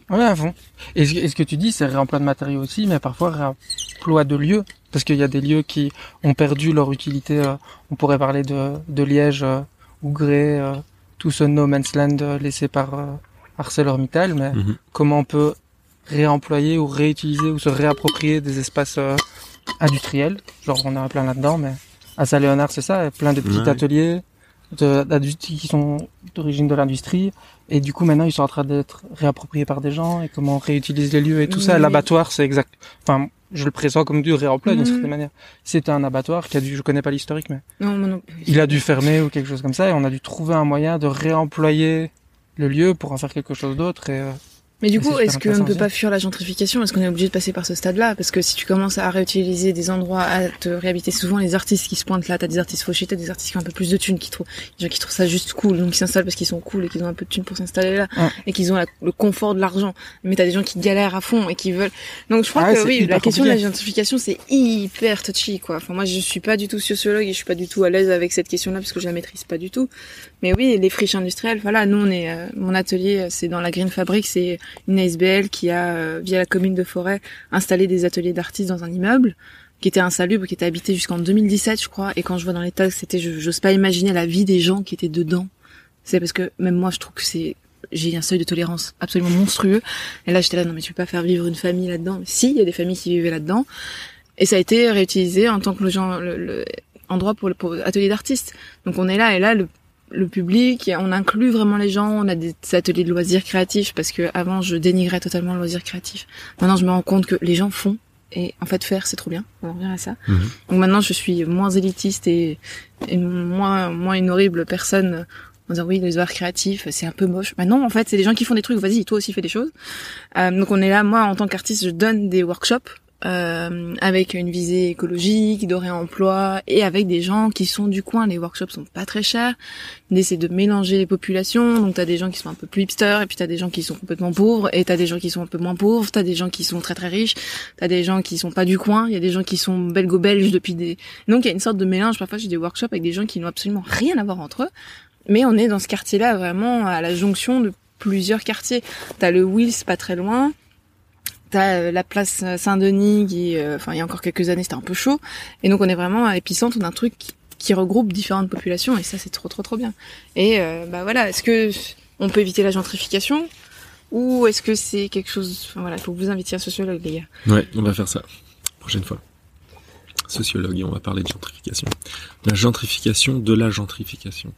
Ouais, à fond. Et ce, et ce que tu dis, c'est réemploi de matériaux aussi, mais parfois réemploi de lieux. Parce qu'il y a des lieux qui ont perdu leur utilité. euh, on pourrait parler de, de Liège euh, ou Gré, euh, tout ce no man's land euh, laissé par euh, ArcelorMittal, mais
Mhm.
comment on peut réemployer ou réutiliser ou se réapproprier des espaces euh, industriels. Genre, on en a plein là-dedans, mais à Saint-Léonard, c'est ça, il y a plein de petits
Ouais.
ateliers de- d'industrie qui sont d'origine de l'industrie. Et du coup, maintenant, ils sont en train d'être réappropriés par des gens et comment on réutilise les lieux et tout ça. L'abattoir, c'est exact. Enfin, je le présente comme du réemploi d'une
Mhm.
certaine manière. C'était un abattoir qui a dû, je connais pas l'historique, mais
Non, non plus.
il a dû fermer ou quelque chose comme ça et on a dû trouver un moyen de réemployer le lieu pour en faire quelque chose d'autre et euh,
Mais du coup, est-ce qu'on ne peut pas fuir la gentrification? Est-ce qu'on est obligé de passer par ce stade-là? Parce que si tu commences à réutiliser des endroits, à te réhabiter, souvent les artistes qui se pointent là, t'as des artistes fauchés, t'as des artistes qui ont un peu plus de thunes, qui trouvent, des gens qui trouvent ça juste cool, donc ils s'installent parce qu'ils sont cool et qu'ils ont un peu de thunes pour s'installer là,
Ouais.
et qu'ils ont la- le confort de l'argent. Mais t'as des gens qui galèrent à fond et qui veulent. Donc je crois
Ah ouais,
que oui, la question de la gentrification c'est hyper touchy quoi. Enfin moi je suis pas du tout sociologue et je suis pas du tout à l'aise avec cette question-là parce que je la maîtrise pas du tout. Mais oui, les friches industrielles, voilà, nous on est, euh, mon atelier euh, c'est dans la Green Fabric, c'est une ASBL qui a, euh, via la commune de Forêt, installé des ateliers d'artistes dans un immeuble qui était insalubre, qui était habité jusqu'en 2017, je crois. Et quand je vois dans les tags, c'était, j'ose pas imaginer la vie des gens qui étaient dedans. C'est parce que même moi, je trouve que c'est, j'ai un seuil de tolérance absolument monstrueux. Et là, j'étais là, non mais tu peux pas faire vivre une famille là-dedans? Si, il y a des familles qui vivaient là-dedans. Et ça a été réutilisé en tant que le, genre, le, le endroit pour le pour atelier d'artistes. Donc on est là, et là, le le public, on inclut vraiment les gens, on a des ateliers de loisirs créatifs parce que avant je dénigrais totalement le loisir créatif. Maintenant je me rends compte que les gens font et en fait faire c'est trop bien. On en revient à ça.
Mhm.
Donc maintenant je suis moins élitiste et, et moins moins une horrible personne en disant oui les arts créatifs c'est un peu moche. Bah non en fait c'est des gens qui font des trucs. Vas-y toi aussi fais des choses. Euh, donc on est là moi en tant qu'artiste je donne des workshops euh, avec une visée écologique, de réemploi et avec des gens qui sont du coin. Les workshops sont pas très chers. L'idée c'est de mélanger les populations. Donc t'as des gens qui sont un peu plus hipsters et puis t'as des gens qui sont complètement pauvres et t'as des gens qui sont un peu moins pauvres. T'as des gens qui sont très très riches. T'as des gens qui sont pas du coin. Il y a des gens qui sont belgo-belges depuis des. Donc il y a une sorte de mélange. Parfois j'ai des workshops avec des gens qui n'ont absolument rien à voir entre eux. Mais on est dans ce quartier-là vraiment à la jonction de plusieurs quartiers. T'as le Wills pas très loin. T'as euh, la place Saint-Denis qui, euh, enfin, il y a encore quelques années, c'était un peu chaud. Et donc, on est vraiment à l'épicentre d'un truc qui, qui regroupe différentes populations. Et ça, c'est trop, trop, trop bien. Et euh, bah voilà, est-ce que on peut éviter la gentrification? Ou est-ce que c'est quelque chose Enfin voilà, il faut que vous invitiez un sociologue, les gars.
Ouais, on va faire ça. Prochaine fois. Sociologue et on va parler de gentrification. La gentrification de la gentrification.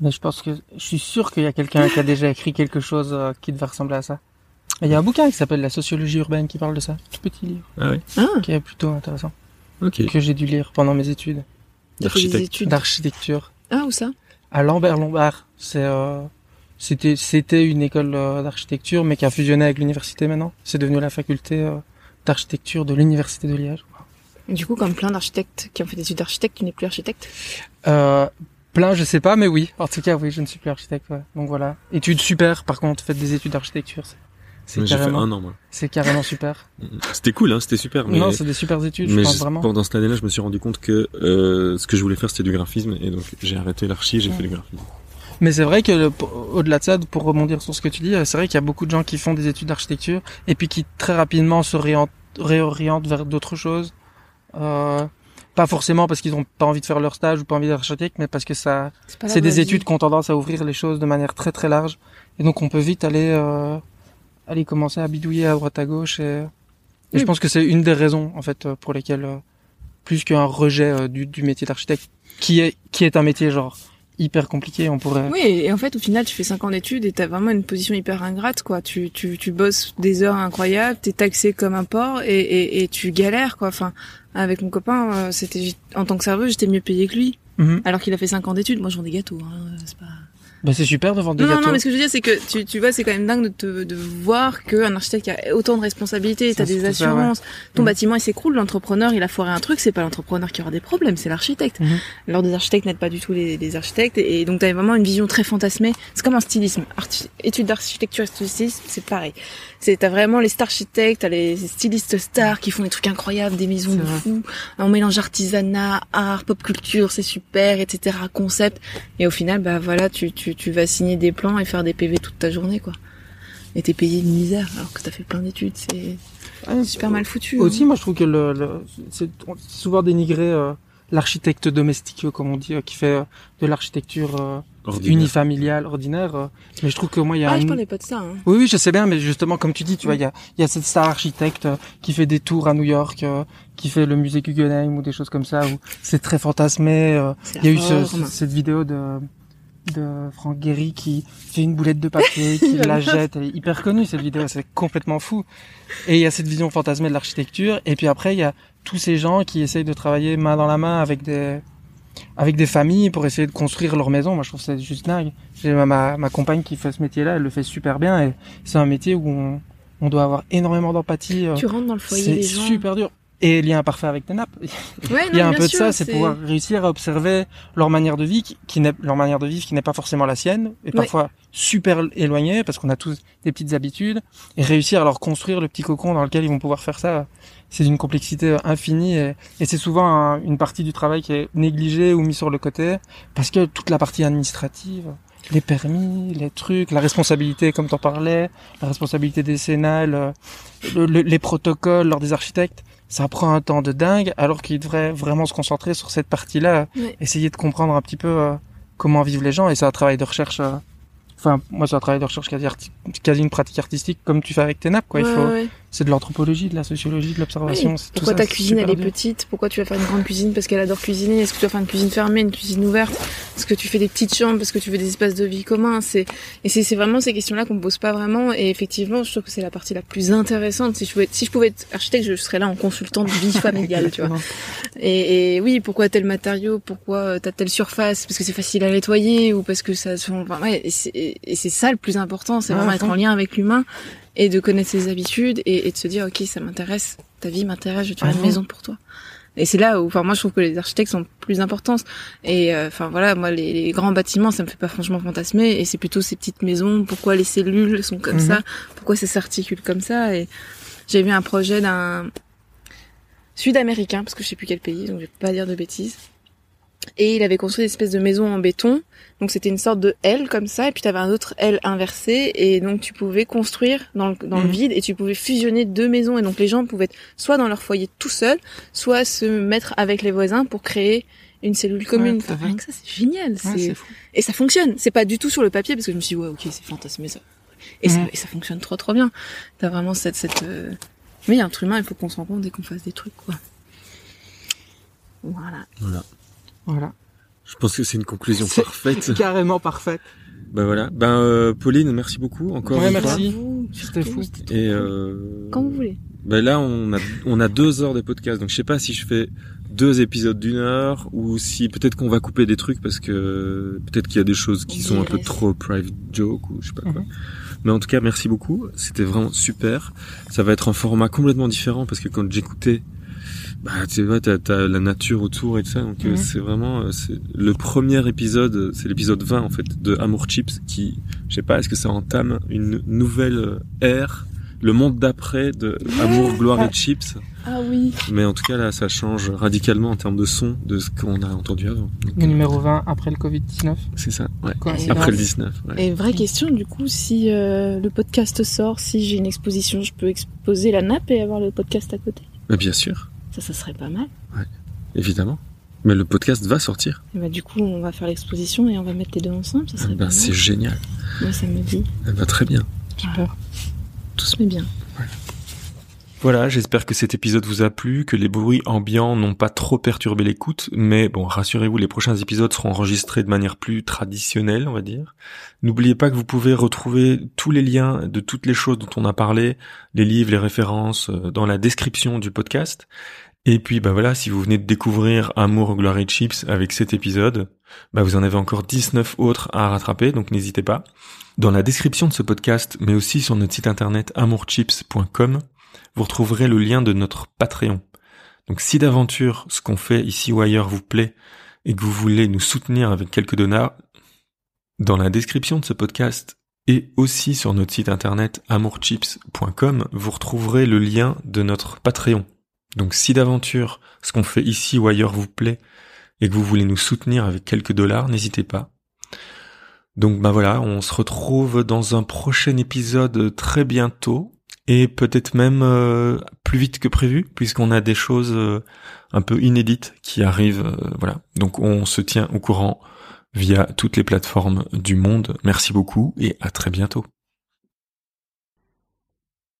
Mais je pense que je suis sûr qu'il y a quelqu'un qui a déjà écrit quelque chose qui devait ressembler à ça. Il y a un bouquin qui s'appelle La sociologie urbaine qui parle de ça. Tout petit livre
Ah ouais
Ah,
qui est plutôt intéressant
Ok.
que j'ai dû lire pendant mes études d'architecture
Ah, où ça?
À Lambert Lombard. C'est euh, c'était c'était une école euh, d'architecture mais qui a fusionné avec l'université maintenant. C'est devenu la faculté euh, d'architecture de l'université de Liège.
Et Du coup, comme plein d'architectes qui ont fait des études d'architecte, tu n'es plus architecte?
Euh, plein, je sais pas, mais oui. En tout cas, oui, je ne suis plus architecte. Ouais. Donc voilà. Études super. Par contre, faites des études d'architecture. c'est- C'est
J'ai fait
carrément,
un an, moi.
c'est carrément super.
C'était cool, hein, c'était super. Mais,
Non, c'est des super études, je
mais
pense
je-
vraiment.
pendant cette année-là, je me suis rendu compte que euh, ce que je voulais faire, c'était du graphisme. Et donc, j'ai arrêté l'archi, j'ai
Ouais.
fait du graphisme.
Mais c'est vrai que au-delà de ça, pour rebondir sur ce que tu dis, euh, c'est vrai qu'il y a beaucoup de gens qui font des études d'architecture et puis qui très rapidement se réorientent vers d'autres choses. Euh, pas forcément parce qu'ils n'ont pas envie de faire leur stage ou pas envie d'être architecte, mais parce que ça, c'est des études qui ont tendance à ouvrir les choses de manière très très large. Et donc on peut vite aller, euh, aller commencer à bidouiller à droite à gauche. Et, et je pense que c'est une des raisons en fait euh, pour lesquelles euh, plus qu'un rejet euh, du, du métier d'architecte, qui est qui est un métier genre hyper compliqué, on pourrait.
Oui, et en fait, au final, tu fais 5 ans d'études et t'as vraiment une position hyper ingrate, quoi. Tu, tu, tu bosses des heures incroyables, t'es taxé comme un porc et, et, et tu galères, quoi. Enfin, avec mon copain, c'était en tant que serveuse, j'étais mieux payé que lui,
Mhm.
alors qu'il a fait 5 ans d'études. Moi, je vends des gâteaux, hein, c'est pas.
Bah c'est super de vendre des
Non, non,
gâteaux.
non, mais ce que je veux dire, c'est que tu, tu vois, c'est quand même dingue de, te, de voir qu'un architecte a autant de responsabilités, t'as des
ça,
assurances, ton
Mhm.
bâtiment il s'écroule, l'entrepreneur il a foiré un truc, c'est pas l'entrepreneur qui aura des problèmes, c'est l'architecte.
Mhm.
Alors des architectes n'aident pas du tout les, les architectes, et, et donc t'as vraiment une vision très fantasmée. C'est comme un stylisme. Archi- études d'architecture et stylisme, c'est pareil. C'est t'as vraiment les star architectes, t'as les stylistes stars qui font des trucs incroyables, des maisons de fous, on mélange artisanat, art, pop culture, c'est super, etc. Concept. Et au final, bah voilà, tu, tu, tu vas signer des plans et faire des PV toute ta journée, quoi. Et t'es payé une misère, alors que t'as fait plein d'études, c'est
Ah,
super mal foutu.
Aussi,
hein.
moi, je trouve que le, le c'est souvent dénigré euh, l'architecte domestique, euh, comme on dit, euh, qui fait euh, de l'architecture euh,
Ordinaire.
unifamiliale, ordinaire. euh. mais je trouve que moi, il y a
Ah,
un...
je parlais pas de ça, hein.
Oui, oui, je sais bien, mais justement, comme tu dis, tu vois, il y a, il y a cette star architecte euh, qui fait des tours à New York, euh, qui fait le musée Guggenheim ou des choses comme ça, où c'est très fantasmé. euh. Il y a eu ce- cette vidéo de de Franck Guéry qui fait une boulette de papier, qui la jette. Elle est hyper connue cette vidéo, c'est complètement fou. Et il y a cette vision fantasmée de l'architecture. Et puis après, il y a tous ces gens qui essayent de travailler main dans la main avec des avec des familles pour essayer de construire leur maison. Moi, je trouve ça juste dingue. J'ai ma, ma, compagne qui fait ce métier-là, elle le fait super bien. Et c'est un métier où on, on doit avoir énormément d'empathie. euh,
Tu rentres dans le foyer
C'est
des gens.
super dur. Et lien parfait avec tes nappes.
Ouais,
Il y a
non,
un peu de ça, c'est pouvoir réussir à observer leur manière de vie, qui, qui n'est leur manière de vivre qui n'est pas forcément la sienne, et parfois super éloignée parce qu'on a tous des petites habitudes, et réussir à leur construire le petit cocon dans lequel ils vont pouvoir faire ça. C'est d'une complexité infinie et, et c'est souvent un- une partie du travail qui est négligée ou mise sur le côté parce que toute la partie administrative, les permis, les trucs, la responsabilité comme t'en parlais, la responsabilité décennale, euh, le- le- les protocoles lors des architectes, ça prend un temps de dingue alors qu'ils devraient vraiment se concentrer sur cette partie-là, essayer de comprendre un petit peu euh, comment vivent les gens et c'est un travail de recherche. euh, Enfin, moi, c'est un travail de recherche quasi, quasi une pratique artistique comme tu fais avec tes nappes, quoi. Il faut,
ouais.
C'est de l'anthropologie, de la sociologie, de l'observation.
Oui.
c'est tout
Pourquoi
ça,
ta cuisine elle est petite? Pourquoi tu vas faire une grande cuisine parce qu'elle adore cuisiner? Est-ce que tu vas faire une cuisine fermée, une cuisine ouverte? Est-ce que tu fais des petites chambres parce que tu veux des espaces de vie communs? C'est et c'est vraiment ces questions-là qu'on me pose pas vraiment. Et effectivement, je trouve que c'est la partie la plus intéressante. Si je pouvais, si je pouvais être architecte, je serais là en consultant de vie familiale, tu vois. Et, et oui, pourquoi tel matériau? Pourquoi euh, t'as telle surface? Parce que c'est facile à nettoyer ou parce que ça se... Enfin, ouais, et c'est ça le plus important, c'est vraiment être en lien avec l'humain et de connaître ses habitudes et, et de se dire ok ça m'intéresse, ta vie m'intéresse, je vais te faire
Ah
une maison pour toi. Et c'est là où, enfin moi je trouve que les architectes sont plus importants. Et euh, enfin voilà, moi les, les grands bâtiments ça me fait pas franchement fantasmer et c'est plutôt ces petites maisons. Pourquoi les cellules sont comme
Mhm.
ça? Pourquoi ça s'articule comme ça? Et j'ai vu un projet d'un sud-américain parce que je sais plus quel pays, donc je vais pas dire de bêtises. Et il avait construit une espèce de maison en béton. Donc c'était une sorte de L comme ça, et puis tu avais un autre L inversé, et donc tu pouvais construire dans le, dans le
Mhm.
vide, et tu pouvais fusionner deux maisons, et donc les gens pouvaient être soit dans leur foyer tout seuls, soit se mettre avec les voisins pour créer une cellule commune.
Ouais,
Enfin, rien que ça, c'est génial.
Ouais,
c'est...
c'est fou.
Et ça fonctionne. C'est pas du tout sur le papier, parce que je me suis dit, ouais, ok, c'est fantasmé ça. Et, ça, et ça fonctionne trop trop bien. T'as vraiment cette... cette euh... Oui, entre humains, il faut qu'on se rende et qu'on fasse des trucs, quoi. Voilà.
Voilà.
Voilà.
Je pense que c'est une conclusion
C'est
parfaite.
Carrément parfaite.
Ben voilà. Ben euh, Pauline, merci beaucoup encore
Ouais,
une
merci.
fois.
À vous,
C'était fou.
Et euh,
Quand vous voulez.
Ben là, on a on a deux heures de podcast, donc je sais pas si je fais deux épisodes d'une heure ou si peut-être qu'on va couper des trucs parce que peut-être qu'il y a des choses qui
On
sont un peu trop private joke ou je sais pas quoi.
Mhm.
Mais en tout cas, merci beaucoup. C'était vraiment super. Ça va être un format complètement différent parce que quand j'écoutais, bah tu vois, t'as, t'as la nature autour et tout ça. Donc euh, c'est vraiment euh, c'est le premier épisode, euh, c'est l'épisode 20 en fait de Amour Chips qui, je sais pas, est-ce que ça entame une nouvelle ère, le monde d'après de Amour, Gloire et Chips.
Ah oui.
Mais en tout cas là, ça change radicalement en termes de son de ce qu'on a entendu avant. Donc,
Le numéro 20 après le Covid-19.
c'est ça. Ouais. Après le 19. Ouais.
Et vraie question, du coup, si euh, le podcast sort, si j'ai une exposition, je peux exposer la nappe et avoir le podcast à côté?
Mais bien sûr,
Ça, ça serait pas mal.
évidemment. Mais le podcast va sortir.
Et bah, du coup, on va faire l'exposition et on va mettre les deux ensemble. Ça
Eh
serait
ben,
pas
c'est génial.
Moi, ça me dit.
Ben, très bien.
Super.
Tout se met bien.
Voilà, j'espère que cet épisode vous a plu, que les bruits ambiants n'ont pas trop perturbé l'écoute, mais bon, rassurez-vous, les prochains épisodes seront enregistrés de manière plus traditionnelle, on va dire. N'oubliez pas que vous pouvez retrouver tous les liens de toutes les choses dont on a parlé, les livres, les références, euh, dans la description du podcast. Et puis bah voilà, si vous venez de découvrir Amour, Gloire et Chips avec cet épisode, bah vous en avez encore 19 autres à rattraper, donc n'hésitez pas. Dans la description de ce podcast, mais aussi sur notre site internet amourchips.com, vous retrouverez le lien de notre Patreon. Donc si d'aventure ce qu'on fait ici ou ailleurs vous plaît et que vous voulez nous soutenir avec quelques dollars, dans la description de ce podcast et aussi sur notre site internet amourchips.com, vous retrouverez le lien de notre Patreon. Donc si d'aventure ce qu'on fait ici ou ailleurs vous plaît et que vous voulez nous soutenir avec quelques dollars, n'hésitez pas. Donc bah voilà, on se retrouve dans un prochain épisode très bientôt et peut-être même euh, plus vite que prévu puisqu'on a des choses euh, un peu inédites qui arrivent euh, voilà. Donc on se tient au courant via toutes les plateformes du monde. Merci beaucoup et à très bientôt